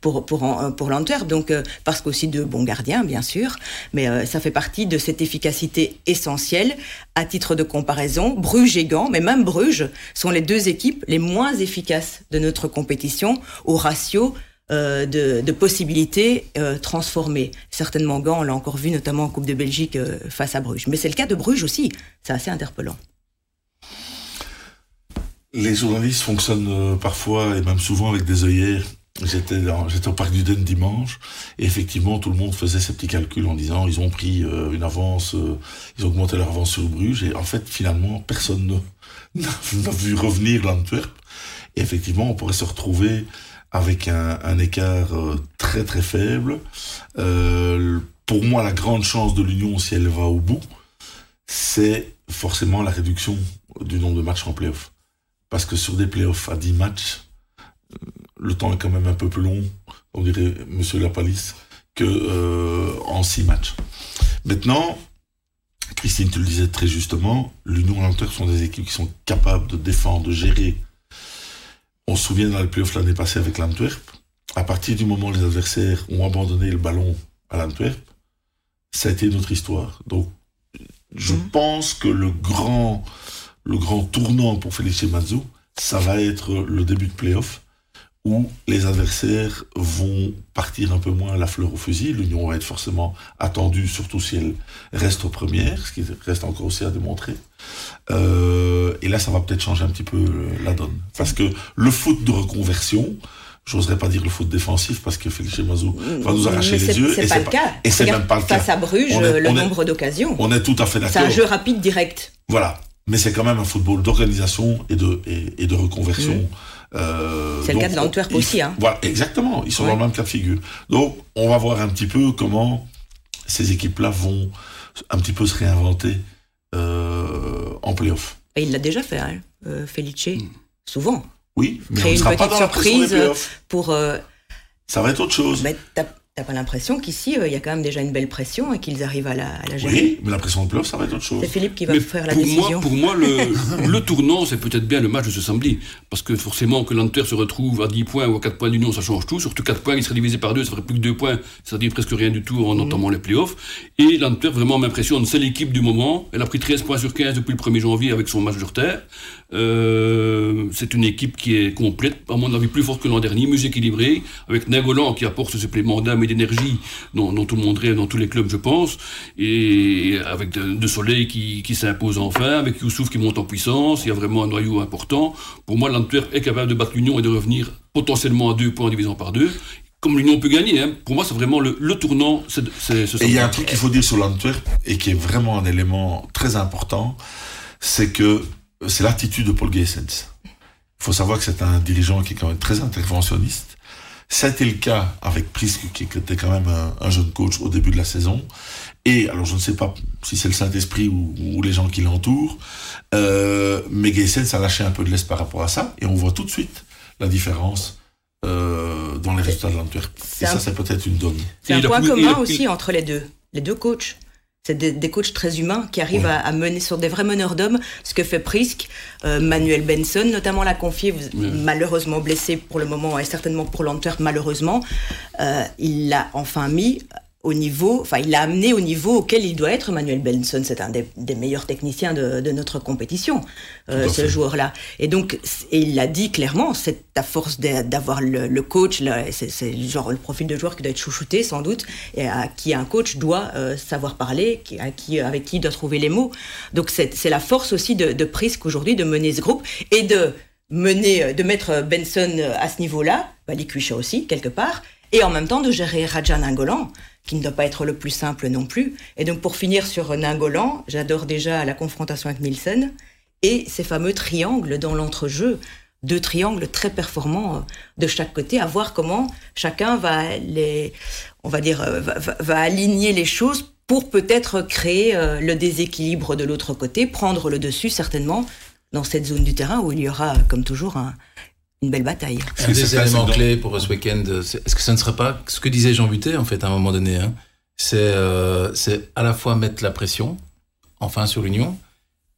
pour pour pour l'Antwerp. Donc parce qu'aussi de bons gardiens bien sûr, mais ça fait partie de cette efficacité essentielle. À titre de comparaison, Bruges et Gand, mais même Bruges sont les deux équipes les moins efficaces de notre compétition au ratio euh, de, possibilités euh, transformées. Certainement Gand, on l'a encore vu notamment en Coupe de Belgique euh, face à Bruges. Mais c'est le cas de Bruges aussi. C'est assez interpellant. Les journalistes fonctionnent parfois et même souvent avec des œillères. J'étais au parc du Den dimanche et effectivement tout le monde faisait ses petits calculs en disant ils ont pris une avance, ils ont augmenté leur avance sur Bruges et en fait finalement personne ne- n'a n'a vu revenir l'Antwerp. Et effectivement on pourrait se retrouver avec un, écart euh, très très faible. Euh, pour moi la grande chance de l'Union si elle va au bout, c'est forcément la réduction du nombre de matchs en playoff. Parce que sur des playoffs à 10 matchs, euh, le temps est quand même un peu plus long on dirait Monsieur Lapalisse, que en six matchs. Maintenant, Christine, tu le disais très justement, l'Union et l'Antwerp sont des équipes qui sont capables de défendre, de gérer. On se souvient dans le playoff l'année passée avec l'Antwerp, à partir du moment où les adversaires ont abandonné le ballon à l'Antwerp, ça a été notre histoire. Donc, je Mhm. pense que le grand, le grand tournant pour Felice Mazou, ça va être le début de playoff où les adversaires vont partir un peu moins à la fleur au fusil. L'Union va être forcément attendue, surtout si elle reste aux premières, ce qui reste encore aussi à démontrer. Euh, et là, ça va peut-être changer un petit peu la donne. Parce que le foot de reconversion, j'oserais pas dire le foot défensif, parce que Felice Mazou va nous arracher les c'est- yeux. C'est pas le cas. Et c'est même pas le cas. Face à Bruges, le nombre d'occasions. On est tout à fait C'est d'accord. un jeu rapide, direct. Voilà. Mais c'est quand même un football d'organisation et de, et, et de reconversion. Euh. C'est le cas de l'Antwerp aussi, hein. Voilà, exactement. Ils sont Ouais. dans le même cas de figure. Donc, on va voir un petit peu comment ces équipes-là vont un petit peu se réinventer euh, en playoff. Et il l'a déjà fait, hein, euh, Felice. Souvent. Oui, mais Créer on ne une pas petite dans la pression des surprise. Pour. Ça va être autre chose. mais t'as pas l'impression qu'ici, euh, il y a quand même déjà une belle pression et qu'ils arrivent à la, à la gérer Oui, mais la pression de playoff, ça va être autre chose. C'est Philippe qui va Mais faire la pour décision. Moi, pour moi, le, le tournant, c'est peut-être bien le match de ce samedi. Parce que forcément, que l'Antwerp se retrouve à 10 points ou à 4 points d'union, ça change tout. Surtout 4 points, il serait divisé par 2, ça ferait plus que 2 points. Ça dit presque rien du tout en Mhm. entamant les playoffs. Et l'Antwerp vraiment m'impressionne. C'est l'équipe du moment. Elle a pris 13 points sur 15 depuis le 1er janvier avec son match de terre. Euh, c'est une équipe qui est complète, à mon avis plus forte que l'an dernier, mieux équilibrée, avec Nagolan qui apporte ce supplément d'âme et d'énergie dont, dont tout le monde rêve dans tous les clubs, je pense, et avec de, de Soleil qui, qui s'impose enfin, avec Youssouf qui monte en puissance, il y a vraiment un noyau important. Pour moi, l'Antwerp est capable de battre l'Union et de revenir potentiellement à deux points en divisant par deux. Comme l'Union peut gagner, hein. pour moi, c'est vraiment le, le tournant. Et il y a un truc qu'il faut dire sur l'Antwerp et qui est vraiment un élément très important, c'est que c'est l'attitude de Paul Geessens. Il faut savoir que c'est un dirigeant qui est quand même très interventionniste. C'était le cas avec Prisk, qui était quand même un, un jeune coach au début de la saison. Et alors, je ne sais pas si c'est le Saint-Esprit ou, ou les gens qui l'entourent, euh, mais Geessens a lâché un peu de l'est par rapport à ça, et on voit tout de suite la différence euh, dans les résultats de l'Antwerp. Et C'est ça, c'est peut-être une donne. C'est un point commun aussi entre les deux, les deux coachs. C'est des, des coachs très humains qui arrivent à, à mener sur des vrais meneurs d'hommes ce que fait Prisk. Euh, Manuel Benson, notamment, l'a confié, Oui. malheureusement blessé pour le moment et certainement pour l'Antwerp, malheureusement. Euh, il l'a enfin mis au niveau, enfin, il l'a amené au niveau auquel il doit être. Manuel Benson, c'est un des, des meilleurs techniciens de, de notre compétition, euh, ce joueur-là. Et donc, et il l'a dit clairement, c'est à force d'avoir le, le coach, là, c'est genre le profil de joueur qui doit être chouchouté sans doute, et à qui un coach doit euh, savoir parler, qui, à qui, avec qui il doit trouver les mots. Donc c'est c'est la force aussi de, de Prisk aujourd'hui de mener ce groupe et de mener, euh, de mettre Benson euh, à ce niveau-là, Likuisha aussi quelque part, et en même temps de gérer Rajan Nangolan, qui ne doit pas être le plus simple non plus. Et donc pour finir sur Nangolan, j'adore déjà la confrontation avec Nielsen et ces fameux triangles dans l'entrejeu, deux triangles très performants euh, de chaque côté, à voir comment chacun va les, on va dire, euh, va aligner les choses pour peut-être créer euh, le déséquilibre de l'autre côté, prendre le dessus certainement dans cette zone du terrain où il y aura, comme toujours, un- une belle bataille. Ce Un qui est des éléments clés pour ce week-end, c'est- est-ce que ça ne serait pas ce que disait Jean Butet, en fait, à un moment donné hein C'est euh, c'est à la fois mettre la pression, enfin, sur l'Union,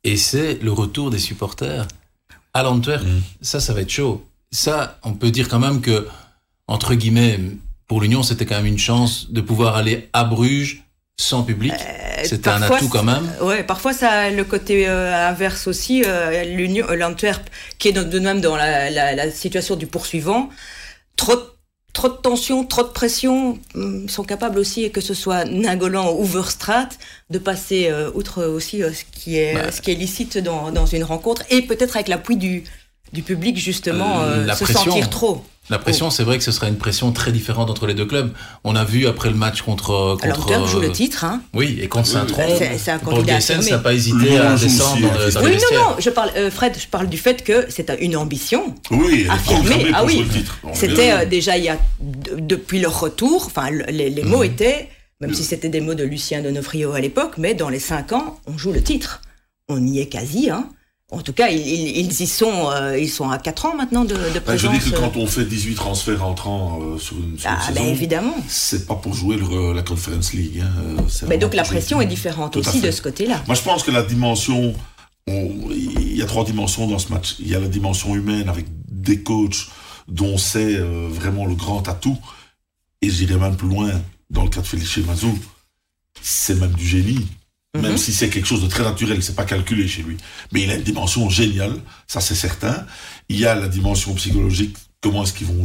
et c'est le retour des supporters à l'Antwerp. Mm. Ça, ça va être chaud. Ça, on peut dire quand même que, entre guillemets, pour l'Union, c'était quand même une chance de pouvoir aller à Bruges sans public. C'était un Euh, Parfois, atout quand même. Ouais, parfois ça a le côté euh, inverse aussi. euh, L'Union, euh, l'Antwerp, qui est de même dans la, la- la situation du poursuivant, trop, de- trop de tension, trop de pression, hum, ils sont capables aussi, que ce soit Nagolan ou Verstraat, de passer outre aussi ce qui est Bah. ce qui est licite dans, dans une rencontre, et peut-être avec l'appui du du public justement la se pression. sentir trop. La pression, c'est vrai que ce sera une pression très différente entre les deux clubs. On a vu après le match contre. contre L'Antwerp joue le euh, titre, hein. Oui, et contre Saint-Tron, C'est- c'est un Paul affirmé. n'a pas hésité à descendre aussi, dans, le- dans Oui, non, non, je parle, euh, Fred, je parle du fait que c'est une ambition. Oui, elle est affirmé. programmée Ah oui, jouer le titre. On est C'était euh, déjà il y a de- depuis leur retour. Enfin, le- les, les mots Mhm. étaient, même si c'était des mots de Lucien Donofrio à l'époque, mais dans les cinq ans, on joue le titre. On y est quasi, hein. En tout cas, ils, ils y sont, euh, ils sont à 4 ans maintenant de, de présence. Je dis que quand on fait 18 transferts entrants euh, sur une, sur ah, une ben saison, évidemment. c'est pas pour jouer le- la Conference League. hein, euh, Mais donc la pression est différente Tout aussi de ce côté-là. Moi, je pense que la dimension, on- il y a trois dimensions dans ce match. Il y a la dimension humaine avec des coachs dont c'est euh, vraiment le grand atout. Et j'irai même plus loin dans le cas de Felice Mazou. C'est même du génie. Même Mhm. si c'est quelque chose de très naturel, c'est pas calculé chez lui. Mais il a une dimension géniale, ça c'est certain. Il y a la dimension psychologique, comment est-ce qu'ils vont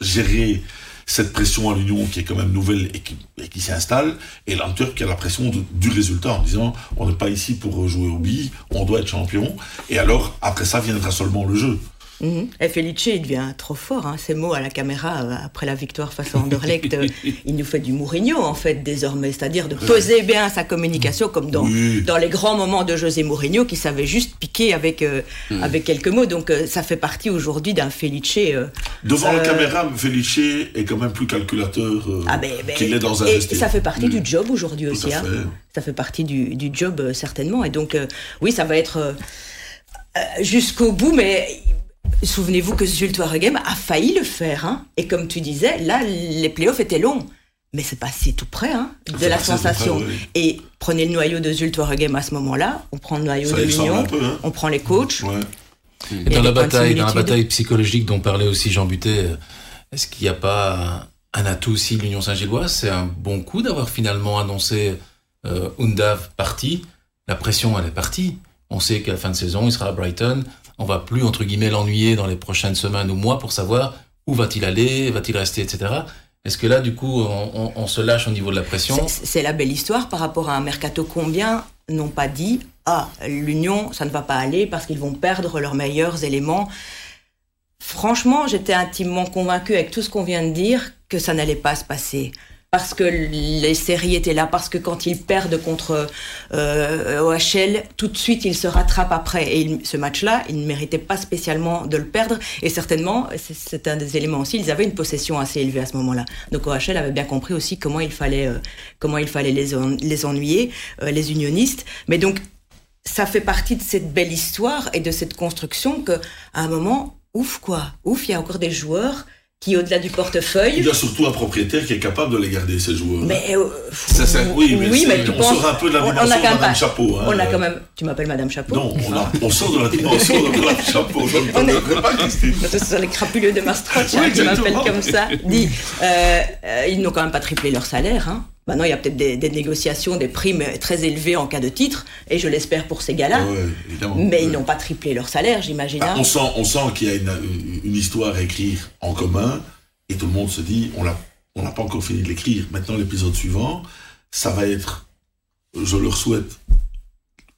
gérer cette pression à l'Union qui est quand même nouvelle et qui, s'installe, et l'Antwerp qui a la pression de- du résultat en disant on n'est pas ici pour jouer au billes, on doit être champion, et alors après ça viendra seulement le jeu. Mhm. Et Felice, il devient trop fort. Hein. Ces mots à la caméra euh, après la victoire face à Anderlecht, euh, il nous fait du Mourinho en fait désormais, c'est-à-dire de peser bien sa communication comme dans Oui. dans les grands moments de José Mourinho qui savait juste piquer avec euh, Hmm. avec quelques mots. Donc euh, ça fait partie aujourd'hui d'un Felice. euh, Devant la caméra, Felice est quand même plus calculateur ah ben, ben, qu'il est dans un et vestiaire. ça fait partie du job aujourd'hui aussi. hein. Ça fait partie du, du job certainement. Et donc, oui, ça va être euh, jusqu'au bout, mais souvenez-vous que Zulte Waregem a failli le faire. hein. Et comme tu disais, là, les playoffs étaient longs. Mais c'est passé tout près hein, de C'est la près, sensation. oui. Et prenez le noyau de Zulte Waregem à ce moment-là, on prend le noyau Ça de l'Union, peu, hein. on prend les coachs. Ouais. Et dans la de bataille, dans la bataille psychologique dont parlait aussi Jean Butet, euh, est-ce qu'il n'y a pas un atout aussi de l'Union Saint-Gilloise? C'est un bon coup d'avoir finalement annoncé euh, Undav parti. La pression, elle est partie. On sait qu'à la fin de saison, il sera à Brighton. On va plus, entre guillemets, l'ennuyer dans les prochaines semaines ou mois pour savoir où va-t-il aller, va-t-il rester, etc. Est-ce que là, du coup, on, on- se lâche au niveau de la pression? C'est- C'est la belle histoire par rapport à un mercato. Combien n'ont pas dit Ah, l'Union, ça ne va pas aller parce qu'ils vont perdre leurs meilleurs éléments Franchement, j'étais intimement convaincue avec tout ce qu'on vient de dire que ça n'allait pas se passer. Parce que les séries étaient là, parce que quand ils perdent contre euh, OHL, tout de suite ils se rattrapent après. Et ce match-là, ils ne méritaient pas spécialement de le perdre. Et certainement, c'est- un des éléments aussi, ils avaient une possession assez élevée à ce moment-là. Donc OHL avait bien compris aussi comment il fallait, euh, comment il fallait les ennuyer, euh, les unionistes. Mais donc, ça fait partie de cette belle histoire et de cette construction que, à un moment, ouf quoi, ouf, il y a encore des joueurs qui, au-delà du Il portefeuille, y a surtout un propriétaire qui est capable de les garder, ces joueurs. mais euh, Ça, ça- oui, mais, c'est- tu on penses- sort un peu de la on- on a dimension quand de même Madame pas- Chapeau. hein. On a quand même. Tu m'appelles Madame Chapeau Non, on, a- on sort de la dimension de Madame Chapeau. Je ne permettrai pas, Christine. Ce sont les crapuleux de Maastricht Oui, hein, qui m'appellent comme ça. Dit, euh, euh, ils n'ont quand même pas triplé leur salaire. Hein. Maintenant, il y a peut-être des, des négociations, des primes très élevées en cas de titre, et je l'espère pour ces gars-là. Ouais, évidemment. Mais ils n'ont pas triplé leur salaire, j'imagine. Bah, hein. on sent, on sent qu'il y a une, une histoire à écrire en commun et tout le monde se dit on l'a, on n'a pas encore fini de l'écrire. Maintenant, l'épisode suivant, ça va être, je leur souhaite,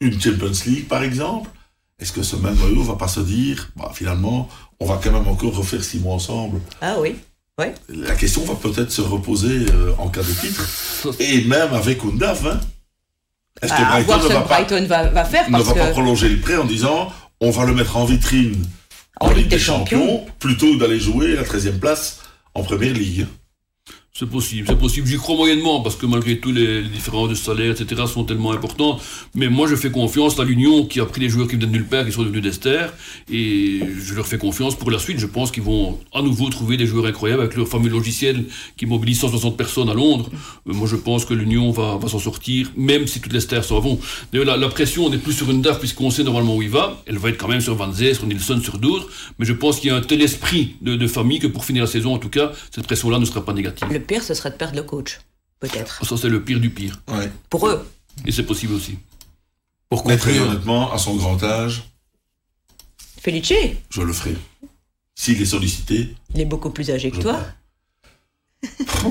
une Champions League par exemple. Est-ce que ce même noyau va pas se dire bah, finalement, on va quand même encore refaire six mois ensemble Ah oui. La question va peut-être se reposer euh, en cas de titre et même avec Undaf. Hein. Est-ce que Brighton ne va pas Brighton va, va faire ne va pas prolonger le prêt en disant on va le mettre en vitrine en Ligue des Champions, plutôt d'aller jouer la 13e place en première ligue. C'est possible, c'est possible. J'y crois moyennement parce que malgré tout, les, les différences de salaire, etc., sont tellement importantes. Mais moi, je fais confiance à l'Union qui a pris les joueurs qui venaient de nulle part, qui sont devenus des stars. Et je leur fais confiance pour la suite. Je pense qu'ils vont à nouveau trouver des joueurs incroyables avec leur fameux logiciel qui mobilise 160 personnes à Londres. Euh, moi, je pense que l'Union va, va s'en sortir, même si toutes les stars s'en vont. D'ailleurs, la, la pression n'est plus sur une DAF puisqu'on sait normalement où il va. Elle va être quand même sur Van Zee, sur Nielsen, sur d'autres. Mais je pense qu'il y a un tel esprit de, de famille que pour finir la saison, en tout cas, cette pression-là ne sera pas négative. Le pire, ce serait de perdre le coach. Peut-être. Ça, c'est le pire du pire. Pour eux. Et c'est possible aussi. Pour Mais très honnêtement, à son grand âge, Felice, je le ferai. S'il est sollicité, il est beaucoup plus âgé que toi. Grand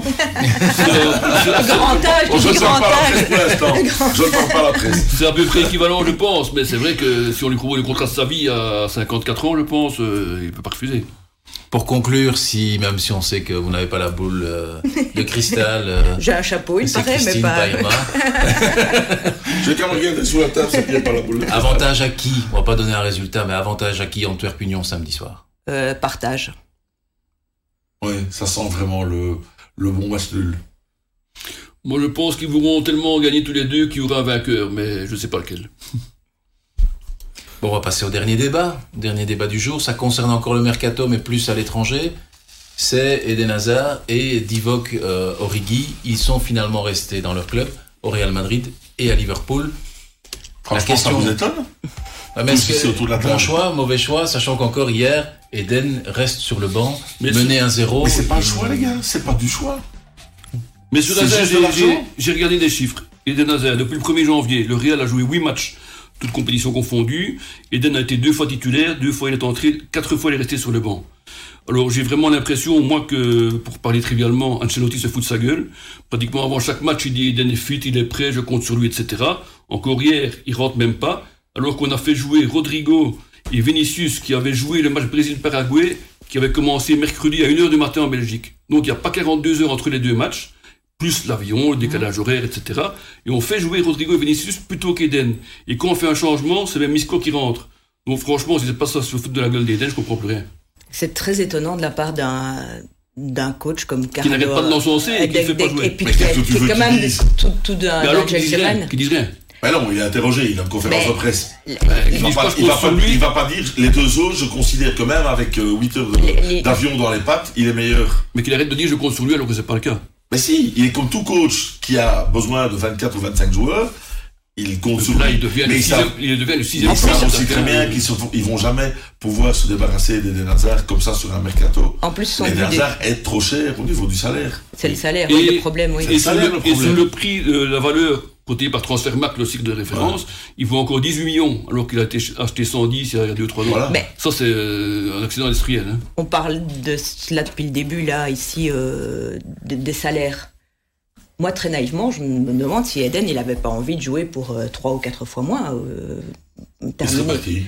âge, je ne grand parle pas la presse pour l'instant. Je ne parle pas la presse. C'est à peu près équivalent, je pense. Mais c'est vrai que si on lui propose le contrat de sa vie à 54 ans, je pense, euh, il peut pas refuser. Pour conclure, si même si on sait que vous n'avez pas la boule euh, de cristal, euh, J'ai un chapeau, il paraît, mais pas. J'ai regarder sous la table, c'est qu'il n'y a pas la boule. Avantage à qui On va pas donner un résultat, mais avantage à qui Antwerp Union samedi soir Euh, partage. Ouais, ça sent vraiment le, le bon match nul. Moi, je pense qu'ils voudront tellement gagner tous les deux qu'il y aura un vainqueur, mais je sais pas lequel. Bon, on va passer au dernier débat. Dernier débat du jour. Ça concerne encore le mercato, mais plus à l'étranger. C'est Eden Hazard et Divock euh, Origi. Ils sont finalement restés dans leur club, au Real Madrid et à Liverpool. Franchement, question... ça vous étonne ah, mais est-ce que bon choix, mauvais choix, sachant qu'encore hier, Eden reste sur le banc, mais mené 1-0. Mais c'est pas un choix, les gars, c'est pas du choix. Mais sur j'ai regardé des chiffres. Eden Hazard, depuis le 1er janvier, le Real a joué 8 matchs, toutes compétitions confondues. Eden a été deux fois titulaire, deux fois il est entré, quatre fois il est resté sur le banc. Alors j'ai vraiment l'impression, moi, que, pour parler trivialement, Ancelotti se fout de sa gueule. Pratiquement avant chaque match, il dit Eden est fit, il est prêt, je compte sur lui, etc. Encore hier, il rentre même pas. Alors qu'on a fait jouer Rodrigo et Vinicius, qui avaient joué le match Brésil-Paraguay, qui avait commencé mercredi à 1h du matin en Belgique. Donc il n'y a pas 42 heures entre les deux matchs plus l'avion, le décalage horaire, etc. Et on fait jouer Rodrigo et Vinicius plutôt qu'Eden. Et quand on fait un changement, c'est même Misco qui rentre. Donc franchement, si c'est pas ça se foutre de la gueule d'Eden, je comprends plus rien. C'est très étonnant de la part d'un d'un coach comme Carlo. Qui n'arrête pas de l'encenser et qui ne fait pas jouer. Et puis qui, est quand même tout, tout d'un qui disent rien. Qui disent rien. Mais non, il est interrogé, il a une conférence de presse. Il, va pas, va pas, dire les deux autres, je considère que même avec 8 euh, heures d'avion dans les pattes, il est meilleur. Mais qu'il arrête de dire je compte sur lui alors que c'est pas le cas. Mais si, il est comme tout coach qui a besoin de 24 ou 25 joueurs. Il compte sur lui. Il devient, le, sixième, il devient le sixième. Ils savent aussi très bien qu'ils ils vont jamais pouvoir se débarrasser des Hazard comme ça sur un mercato. En plus, son Eden Hazard est trop cher au niveau du salaire. C'est le salaire, oui, le problème, oui. Et, le, et sur le prix, de la valeur côté par Transfermarkt, le cycle de référence, il vaut encore 18 millions, alors qu'il a été acheté 110 il y a 2-3 ans. Mais ça, c'est euh, un accident industriel. Hein. On parle de cela depuis le début, là, ici, euh, des salaires. Moi, très naïvement, je me demande si Eden, il n'avait pas envie de jouer pour euh, 3 ou 4 fois moins. Euh, terminé.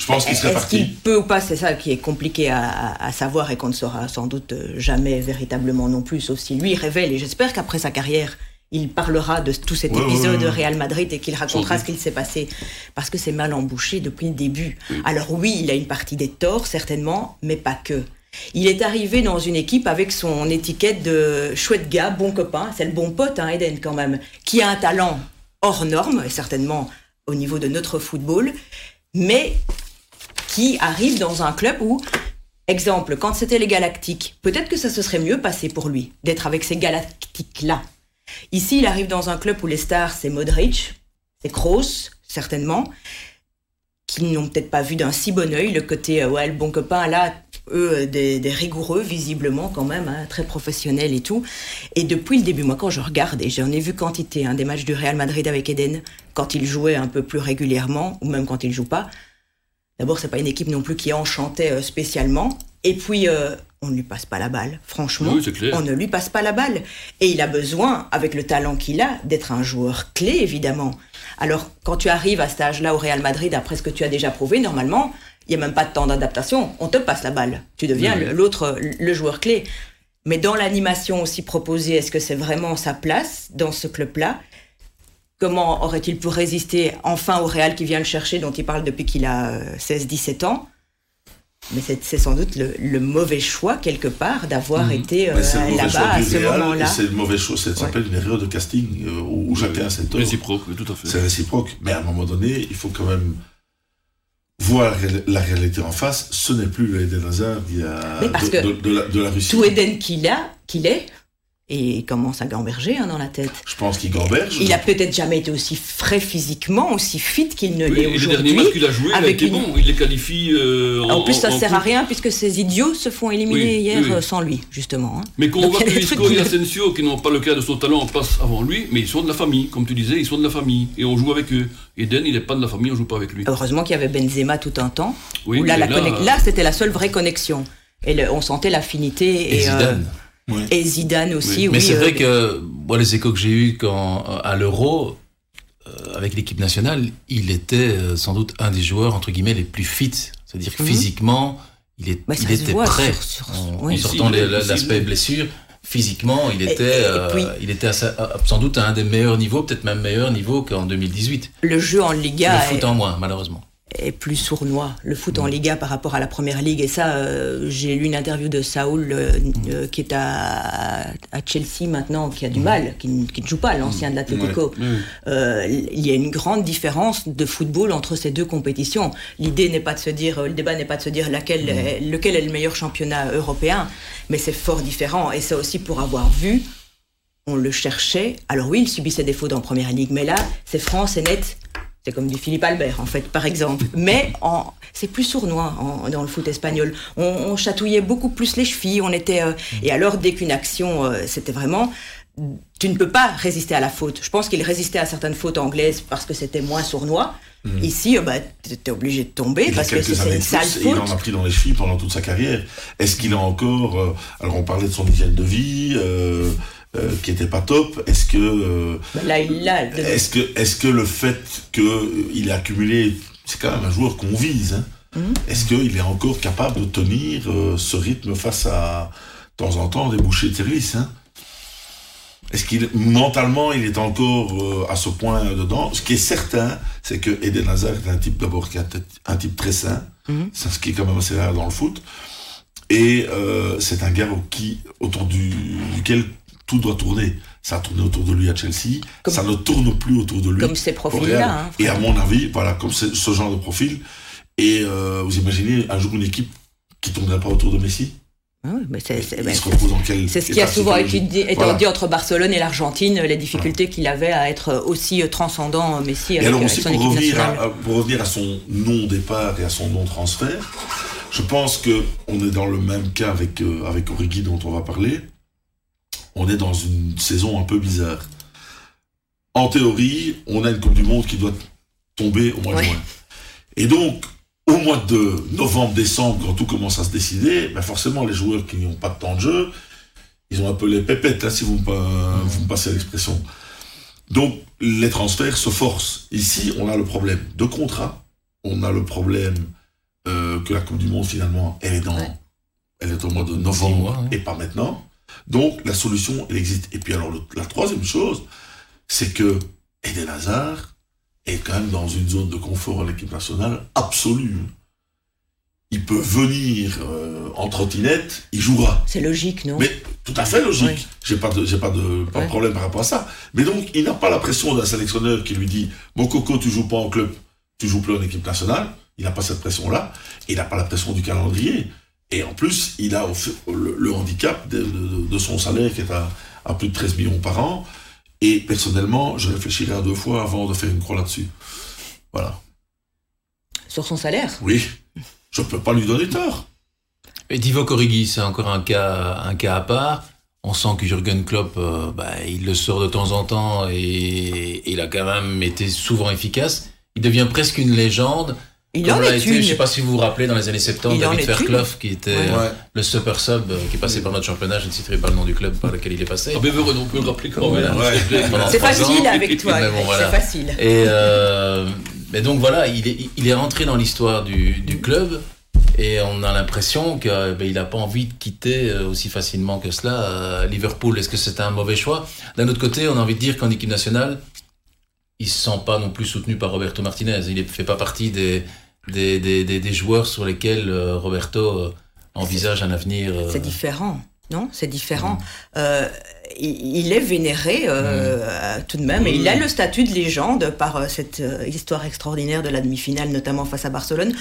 Je pense qu'il serait parti. Est-ce qu'il peut ou pas C'est ça qui est compliqué à, à savoir et qu'on ne saura sans doute jamais véritablement non plus, sauf si lui révèle. Et j'espère qu'après sa carrière, il parlera de tout cet épisode de Real Madrid et qu'il racontera ce qu'il s'est passé. Parce que c'est mal embouché depuis le début. Alors oui, il a une partie des torts, certainement, mais pas que. Il est arrivé dans une équipe avec son étiquette de chouette gars, bon copain, c'est le bon pote, hein, Eden quand même, qui a un talent hors norme, et certainement au niveau de notre football, mais qui arrive dans un club où, exemple, quand c'était les Galactiques, peut-être que ça se serait mieux passé pour lui d'être avec ces Galactiques-là. Ici, il arrive dans un club où les stars, c'est Modric, c'est Kroos, certainement, qui n'ont peut-être pas vu d'un si bon oeil le côté, euh, ouais, le bon copain, là, eux, euh, des, rigoureux, visiblement, quand même, hein, très professionnels et tout. Et depuis le début, moi, quand je regarde, j'en ai vu quantité, hein, des matchs du Real Madrid avec Eden, quand il jouait un peu plus régulièrement, ou même quand il joue pas, d'abord, c'est pas une équipe non plus qui enchantait euh, spécialement. Et puis, on ne lui passe pas la balle. Franchement, on ne lui passe pas la balle. Et il a besoin, avec le talent qu'il a, d'être un joueur clé, évidemment. Alors, quand tu arrives à cet âge-là au Real Madrid, après ce que tu as déjà prouvé, normalement, il n'y a même pas de temps d'adaptation. On te passe la balle. Tu deviens l'autre, le joueur clé. Mais dans l'animation aussi proposée, est-ce que c'est vraiment sa place dans ce club-là? Comment aurait-il pu résister enfin au Real qui vient le chercher, dont il parle depuis qu'il a 16-17 euh, ans? Mais c'est sans doute le, mauvais choix, quelque part, d'avoir mhm. été euh, là-bas à ce moment-là. C'est le mauvais choix, ça s'appelle une erreur de casting, euh, où, chacun a ses torts. Réciproque, tout à fait. C'est réciproque. Mais à un moment donné, il faut quand même voir la réalité en face. Ce n'est plus Eden Hazard il y a de, la, Russie. Tout Eden qu'il a, qu'il est, et il commence à gamberger hein, dans la tête. Je pense qu'il gamberge. Il a peut-être jamais été aussi frais physiquement, aussi fit qu'il ne l'est aujourd'hui. Le dernier match qu'il a joué, il a été bon. Il les qualifie. Euh, en, plus, ça ne sert à rien puisque ces idiots se font éliminer hier euh, sans lui, justement. Hein. Mais quand on voit que Isco et Asensio, qui n'ont pas le cas de son talent, passent avant lui, mais ils sont de la famille, comme tu disais, ils sont de la famille et on joue avec eux. Eden, il n'est pas de la famille, on joue pas avec lui. Heureusement qu'il y avait Benzema tout un temps. Oui, là, là, c'était la seule vraie connexion. Et on sentait l'affinité. Et, Zidane. Et Zidane aussi. Mais c'est vrai euh, que moi, les échos que j'ai eus quand, euh, à l'Euro, euh, avec l'équipe nationale, il était sans doute un des joueurs, entre guillemets, les plus fit. C'est-à-dire que mhm. physiquement, il, est, bah, il était prêt. en, sortant l'aspect blessure, physiquement, il était, il était sans doute à un des meilleurs niveaux, peut-être même meilleur niveau qu'en 2018. Le jeu en Liga. Le foot en moins, malheureusement est plus sournois, le foot en Liga par rapport à la première ligue. Et ça, euh, j'ai lu une interview de Saoul euh, euh, qui est à, à, Chelsea maintenant, qui a du mal, qui, ne- qui ne joue pas, l'ancien de l'Atlético. Euh, il y a une grande différence de football entre ces deux compétitions. L'idée n'est pas de se dire, le débat n'est pas de se dire laquelle, est- lequel est le meilleur championnat européen, mais c'est fort différent. Et c'est aussi pour avoir vu on le cherchait. Alors oui, il subissait des fautes en première ligue, mais là, c'est franc, c'est net. C'est comme du Philippe Albert, en fait, par exemple. Mais c'est plus sournois en- dans le foot espagnol. On, on chatouillait beaucoup plus les chevilles. On était, euh, et alors, dès qu'une action, euh, c'était vraiment. Tu ne peux pas résister à la faute. Je pense qu'il résistait à certaines fautes anglaises parce que c'était moins sournois. Ici, euh, bah, tu es obligé de tomber parce que c'est une sale et il faute. en a pris dans les chevilles pendant toute sa carrière. Est-ce qu'il a encore... euh, alors on parlait de son hygiène de vie, euh, euh, qui était pas top. Est-ce que... euh, Bah, là, il est-ce que, est-ce que le fait qu'il ait accumulé... C'est quand même un joueur qu'on vise. Hein. Mhm. Est-ce qu'il est encore capable de tenir euh, ce rythme face à, de temps en temps, des bouchées de service hein? Est-ce qu'il mentalement il est encore euh, à ce point dedans? Ce qui est certain, c'est que Eden Hazard est un type d'abord qui est un type très sain, Mhm. c'est ce qui est quand même assez rare dans le foot, et euh, c'est un gars au- qui autour du, duquel tout doit tourner. Ça a tourné autour de lui à Chelsea, Comme- ça ne tourne plus autour de lui. Comme ces profils-là. hein, et à mon avis, voilà, comme ce genre de profil. Et euh, vous imaginez un jour une équipe qui tournerait pas autour de Messi Ah c'est- ce qui a souvent été dit, Voilà. entre Barcelone et l'Argentine, les difficultés qu'il avait à être aussi euh, transcendant, euh, Messi, Et avec, alors aussi son pour équipe revenir, à, pour revenir à son non-départ et à son non-transfert, je pense que on est dans le même cas avec, euh, avec Origi dont on va parler. On est dans une saison un peu bizarre. En théorie, on a une Coupe du Monde qui doit tomber au mois de juin. Et donc, au mois de novembre, décembre, quand tout commence à se décider, ben forcément, les joueurs qui n'ont pas de temps de jeu, ils ont un peu les pépettes, hein, si vous me, vous me passez l'expression. Donc, les transferts se forcent. Ici, on a le problème de contrat. On a le problème euh, que la Coupe du Monde, finalement, elle est, dans, Ouais. elle est au mois de novembre mois, hein. et pas maintenant. Donc, la solution, elle existe. Et puis, alors, le- la troisième chose, c'est que Eden Hazard est quand même dans une zone de confort à l'équipe nationale absolue. Il peut venir euh, en trottinette, il jouera. C'est logique, non? Mais tout à fait logique. Ouais. J'ai pas de, j'ai pas de, pas de Ouais. problème par rapport à ça. Mais donc, il n'a pas la pression d'un sélectionneur qui lui dit, mon coco, tu joues pas en club, tu joues plus en équipe nationale. Il n'a pas cette pression-là. Il n'a pas la pression du calendrier. Et en plus, il a le, le handicap de, de- de son salaire qui est à, à plus de 13 millions par an. Et personnellement, je réfléchirai à deux fois avant de faire une croix là-dessus. Voilà. Sur son salaire? Oui. Je peux pas lui donner tort. Et Divock Origi, c'est encore un cas, un cas à part. On sent que Jürgen Klopp, euh, bah, il le sort de temps en temps et, et il a quand même été souvent efficace. Il devient presque une légende. Il Comme en l'a est été, une. je sais pas si vous vous rappelez, dans les années 70, Il en David. Fairclough, qui était Ouais. euh, le super sub euh, qui passait par notre championnat. Je ne citerai pas le nom du club par lequel il est passé. Ah, mais heureux, on peut le rappeler quand même. C'est facile ans. avec toi, bon, voilà. c'est facile. Et, euh, mais donc voilà, il est, il est rentré dans l'histoire du, du club et on a l'impression qu'il n'a pas envie de quitter aussi facilement que cela Liverpool. Est-ce que c'est un mauvais choix? D'un autre côté, on a envie de dire qu'en équipe nationale, il se sent pas non plus soutenu par Roberto Martinez. Il ne fait pas partie des, des, des, des, des joueurs sur lesquels euh, Roberto euh, envisage un avenir. euh, C'est différent, non? C'est différent. Euh, il, est vénéré euh, euh, tout de même, et il a le statut de légende par euh, cette euh, histoire extraordinaire de la demi-finale, notamment face à Barcelone,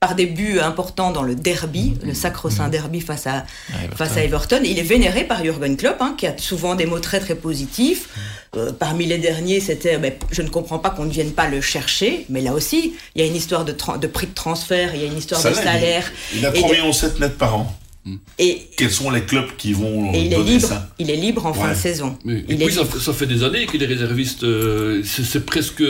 par des buts importants dans le derby, le sacro-saint derby face à, à Everton. face à Everton. Il est vénéré par Jürgen Klopp, hein, qui a souvent des mots très très positifs. Parmi les derniers, c'était ben, je ne comprends pas qu'on ne vienne pas le chercher, mais là aussi, il y a une histoire de, prix de transfert, il y a une histoire de Salaire, salaire. Il a 3 de- millions 7 nets par an. Et, Quels sont les clubs qui vont et il est donner libre, ça il est libre en fin de saison. Oui. Et Il puis est ça, fait- ça fait des années qu'il est réserviste. euh, c'est presque.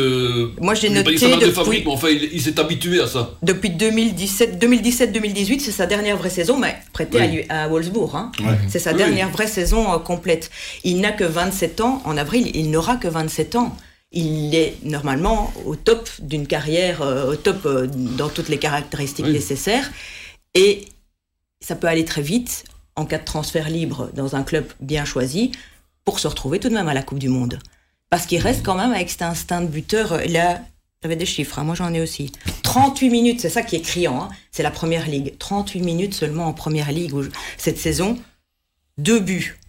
Moi, j'ai pas noté sa marque de depuis- fabrique, mais enfin, il, il s'est habitué à ça. Depuis 2017, 2017-2018, c'est sa dernière vraie saison, mais prêté Oui. à, à Wolfsburg. hein. Ouais. C'est sa Oui. dernière vraie saison euh, complète. Il n'a que 27 ans. En avril, il n'aura que 27 ans. Il est normalement au top d'une carrière, euh, au top euh, dans toutes les caractéristiques Oui. nécessaires. Et ça peut aller très vite en cas de transfert libre dans un club bien choisi pour se retrouver tout de même à la Coupe du Monde. Parce qu'il reste quand même avec cet instinct de buteur. Il a T'avais des chiffres, hein, moi j'en ai aussi. 38 minutes, c'est ça qui est criant, hein. c'est la première ligue. 38 minutes seulement en première ligue cette saison. Deux buts,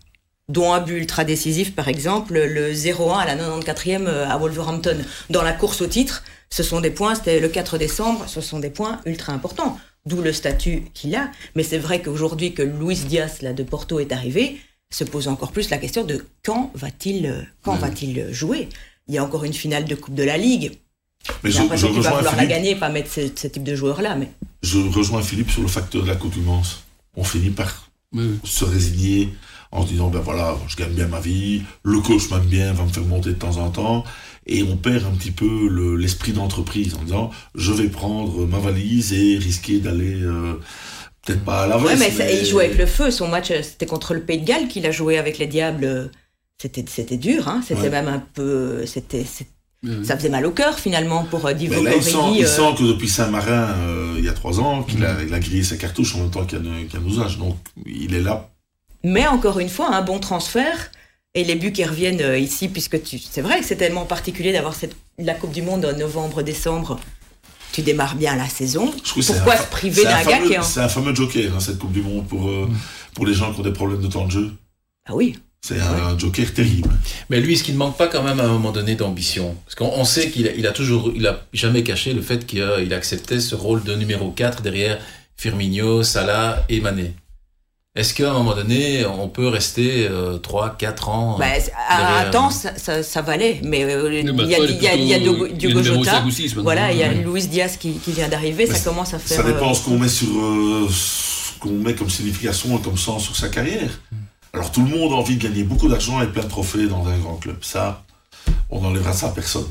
dont un but ultra décisif par exemple, le 0-1 à la 94e à Wolverhampton. Dans la course au titre, ce sont des points, c'était le 4 décembre, ce sont des points ultra importants. D'où le statut qu'il a. Mais c'est vrai qu'aujourd'hui que Luis Diaz là, de Porto est arrivé, se pose encore plus la question de quand va-t-il euh, quand va-t-il jouer? Il y a encore une finale de Coupe de la Ligue. Mais J'ai je, qu'il va rejoins vouloir la Philippe, gagner, pas mettre ce, ce type de joueur-là. Mais je rejoins Philippe sur le facteur de l'accoutumance. On finit par se résigner en se disant ben voilà je gagne bien ma vie le coach m'aime bien va me faire monter de temps en temps et on perd un petit peu le- l'esprit d'entreprise en disant je vais prendre ma valise et risquer d'aller euh, peut-être pas à la Ouais, mais ça- il joue avec le feu. Son match, euh, c'était contre le Pays de Galles qu'il a joué avec les Diables. euh, C'était, c'était dur, hein. C'était Ouais. même un peu, c'était, ça faisait mal au cœur finalement pour euh, Divo Mais là, il sent, Origi, il euh, sent que depuis Saint-Marin, euh, il y a trois ans, qu'il a, il a grillé ses cartouches en même temps qu'un qu'un usage. Donc, il est là. Mais encore une fois, un bon transfert et les buts qui reviennent euh, ici, puisque tu, c'est vrai que c'est tellement particulier d'avoir cette, la Coupe du Monde en novembre-décembre. Tu démarres bien la saison. Je Pourquoi se priver d'un gars qui est en... C'est un fameux joker, hein, cette Coupe du Monde, pour, euh, pour les gens qui ont des problèmes de temps de jeu. Ah oui. C'est un, joker terrible. Mais lui, est-ce qu'il ne manque pas quand même à un moment donné d'ambition? Parce qu'on on sait qu'il a, il a toujours, il a jamais caché le fait qu'il acceptait ce rôle de numéro 4 derrière Firmino, Salah et Mané. Est-ce qu'à un moment donné, on peut rester euh, 3, 4 ans euh, Bah, à un derrière- temps, ça, ça, ça valait. Mais euh, il y a, maintenant, il y a, il y a plutôt- Diogo, il est Diogo numéro Jota. cinq ou six maintenant. Voilà, il y a Ouais. Luis Diaz qui, qui vient d'arriver. Ça commence à faire. Ça dépend euh, ce qu'on met sur euh, ce qu'on met comme signification et comme sens sur sa carrière. Alors tout le monde a envie de gagner beaucoup d'argent et plein de trophées dans un grand club. Ça, on n'enlèvera ça à personne.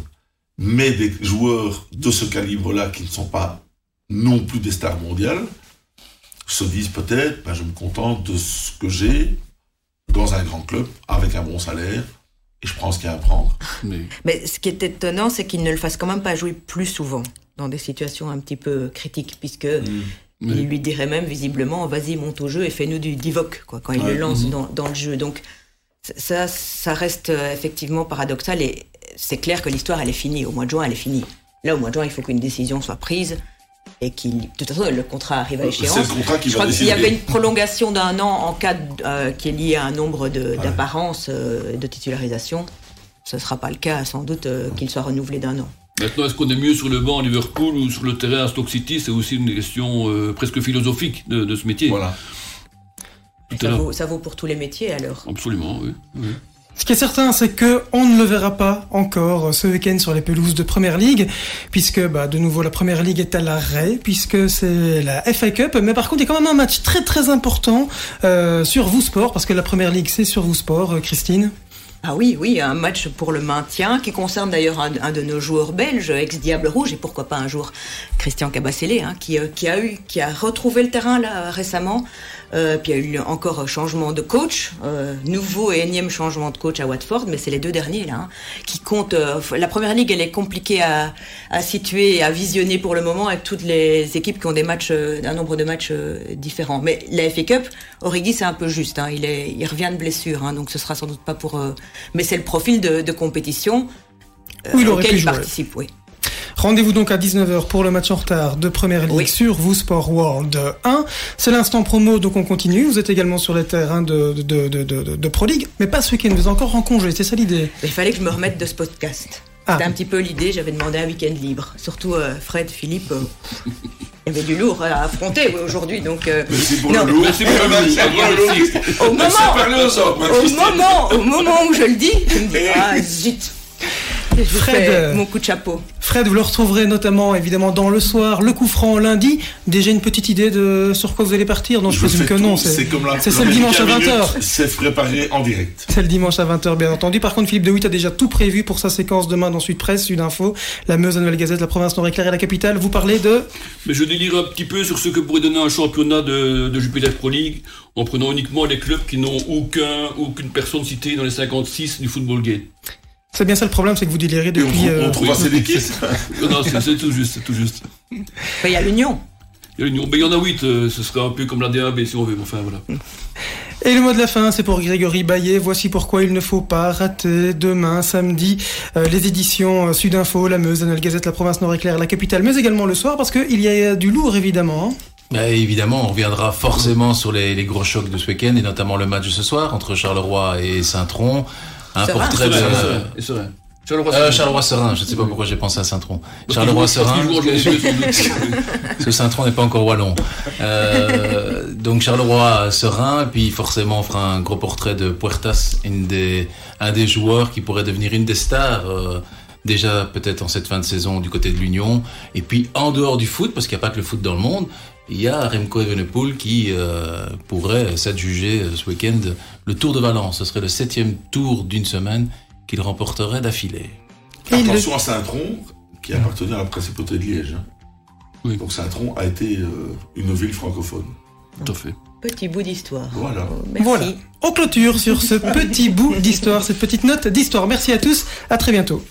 Mais des joueurs de ce calibre-là qui ne sont pas non plus des stars mondiales se disent peut-être, ben, je me contente de ce que j'ai dans un grand club avec un bon salaire et je prends ce qu'il y a à prendre. Mais- Mais ce qui est étonnant, c'est qu'il ne le fasse quand même pas jouer plus souvent dans des situations un petit peu critiques, puisque mais- il lui dirait même visiblement, vas-y, monte au jeu et fais-nous du quoi, quand il Ouais. le lance Mhm. dans, dans le jeu. Donc ça, ça reste euh, effectivement paradoxal et c'est clair que l'histoire, elle est finie. Au mois de juin, elle est finie. Là, au mois de juin, il faut qu'une décision soit prise et qu'il, de toute façon, le contrat arrive à Euh, C'est échéance. le contrat qui Je va crois qu'il y avait une prolongation d'un an en cas de- euh, qui est lié à un nombre de- d'apparences euh, de titularisation. Ce ne sera pas le cas, sans doute, euh, qu'il soit renouvelé d'un an. Maintenant, est-ce qu'on est mieux sur le banc à Liverpool ou sur le terrain à Stoke City? C'est aussi une question euh, presque philosophique de, de ce métier. Voilà. Ça vaut, ça vaut pour tous les métiers, alors. Absolument, oui. oui. Ce qui est certain, c'est que on ne le verra pas encore ce week-end sur les pelouses de Première Ligue, puisque bah, de nouveau la Première Ligue est à l'arrêt, puisque c'est la FA Cup. Mais par contre, il y a quand même un match très très important euh, sur vous sport, parce que la Première Ligue c'est sur vous sport, euh, Christine. Ah oui, oui, un match pour le maintien qui concerne d'ailleurs un, de nos joueurs belges, ex-Diable Rouge, et pourquoi pas un jour Christian Cabasselé, hein, qui, euh, qui a qui a retrouvé le terrain là récemment. Euh, puis il y a eu encore un changement de coach, euh, nouveau et énième changement de coach à Watford, mais c'est les deux derniers là hein, qui comptent. euh, la première ligue, elle est compliquée à, à situer, et à visionner pour le moment avec toutes les équipes qui ont des matchs, euh, un nombre de matchs euh, différents. Mais la FA Cup, Origi, c'est un peu juste. Hein, il est, il revient de blessure, hein, donc ce sera sans doute pas pour. euh, mais c'est le profil de, de compétition Où il auquel il participe. Oui. Rendez-vous donc à 19h pour le match en retard de Première Ligue Oui. sur vous Sport World 1. C'est l'instant promo, donc on continue. Vous êtes également sur les terrains de, de, de, de, de, de Pro League, mais pas ce week-end, vous êtes encore en congé, c'est ça l'idée Il fallait que je me remette de ce podcast. Ah. C'était un petit peu l'idée, j'avais demandé un week-end libre. Surtout euh, Fred, Philippe, euh, il y avait du lourd à affronter aujourd'hui. Donc, euh, Merci pour Non. le lourd. Pour le au, moment, au, moment, au moment où je le dis, je me dis, ah zut, je vous Fred, fais mon coup de chapeau. Fred, vous le retrouverez notamment évidemment dans le soir, le coup franc lundi. Déjà une petite idée de sur quoi vous allez partir Non, je, présume fais que tout. non. C'est comme la c'est la le dimanche à minute, 20h. C'est préparé en direct. C'est le dimanche à 20h, bien entendu. Par contre, Philippe de Witt a déjà tout prévu pour sa séquence demain dans Sud Presse, Sud Info, la Meuse, la Nouvelle Gazette, la province non éclairée, la capitale. Vous parlez de Mais je délire un petit peu sur ce que pourrait donner un championnat de, de Jupiler Pro League en prenant uniquement les clubs qui n'ont aucun, aucune personne citée dans les 56 du Football Gate. C'est bien ça le problème, c'est que vous délirez Et on, depuis. trouve- euh, on trouve assez d'équipes. Non, non, c'est tout juste, c'est tout juste. Il y a l'Union. Il y, a une- mais il y en a 8, ce serait un peu comme la DAB si on veut, mais enfin voilà. Et le mot de la fin, c'est pour Grégory Baillet. Voici pourquoi il ne faut pas rater demain, samedi, euh, les éditions euh, Sudinfo, La Meuse, la Gazette, La Province Nord-Éclair, La Capitale, mais également le soir, parce qu'il y a du lourd, évidemment. Hein. Bah, évidemment, on reviendra forcément sur les, les, gros chocs de ce week-end, et notamment le match de ce soir entre Charleroi et Saint-Tron. Un portrait de... Charleroi-Serein, euh, Charleroi je ne sais pas pourquoi j'ai pensé à Saint-Tron. Charleroi-Serein, parce que Saint-Tron n'est pas encore wallon. Euh, donc Charleroi-Serein, puis forcément on fera un gros portrait de Puertas, une des, un des joueurs qui pourrait devenir une des stars. Euh, déjà peut-être en cette fin de saison du côté de l'Union, et puis en dehors du foot, parce qu'il n'y a pas que le foot dans le monde, il y a Remco Evenepoel qui euh, pourrait s'adjuger euh, ce week-end le Tour de Valence. Ce serait le septième tour d'une semaine qu'il remporterait d'affilée. Attention à Saint-Tron, qui appartenait à la principauté de Liège. Hein. Oui. Donc Saint-Tron a été euh, une ville francophone. Tout à fait. Petit bout d'histoire. Voilà. Merci. Voilà. On clôture sur ce petit bout d'histoire, cette petite note d'histoire. Merci à tous. À très bientôt.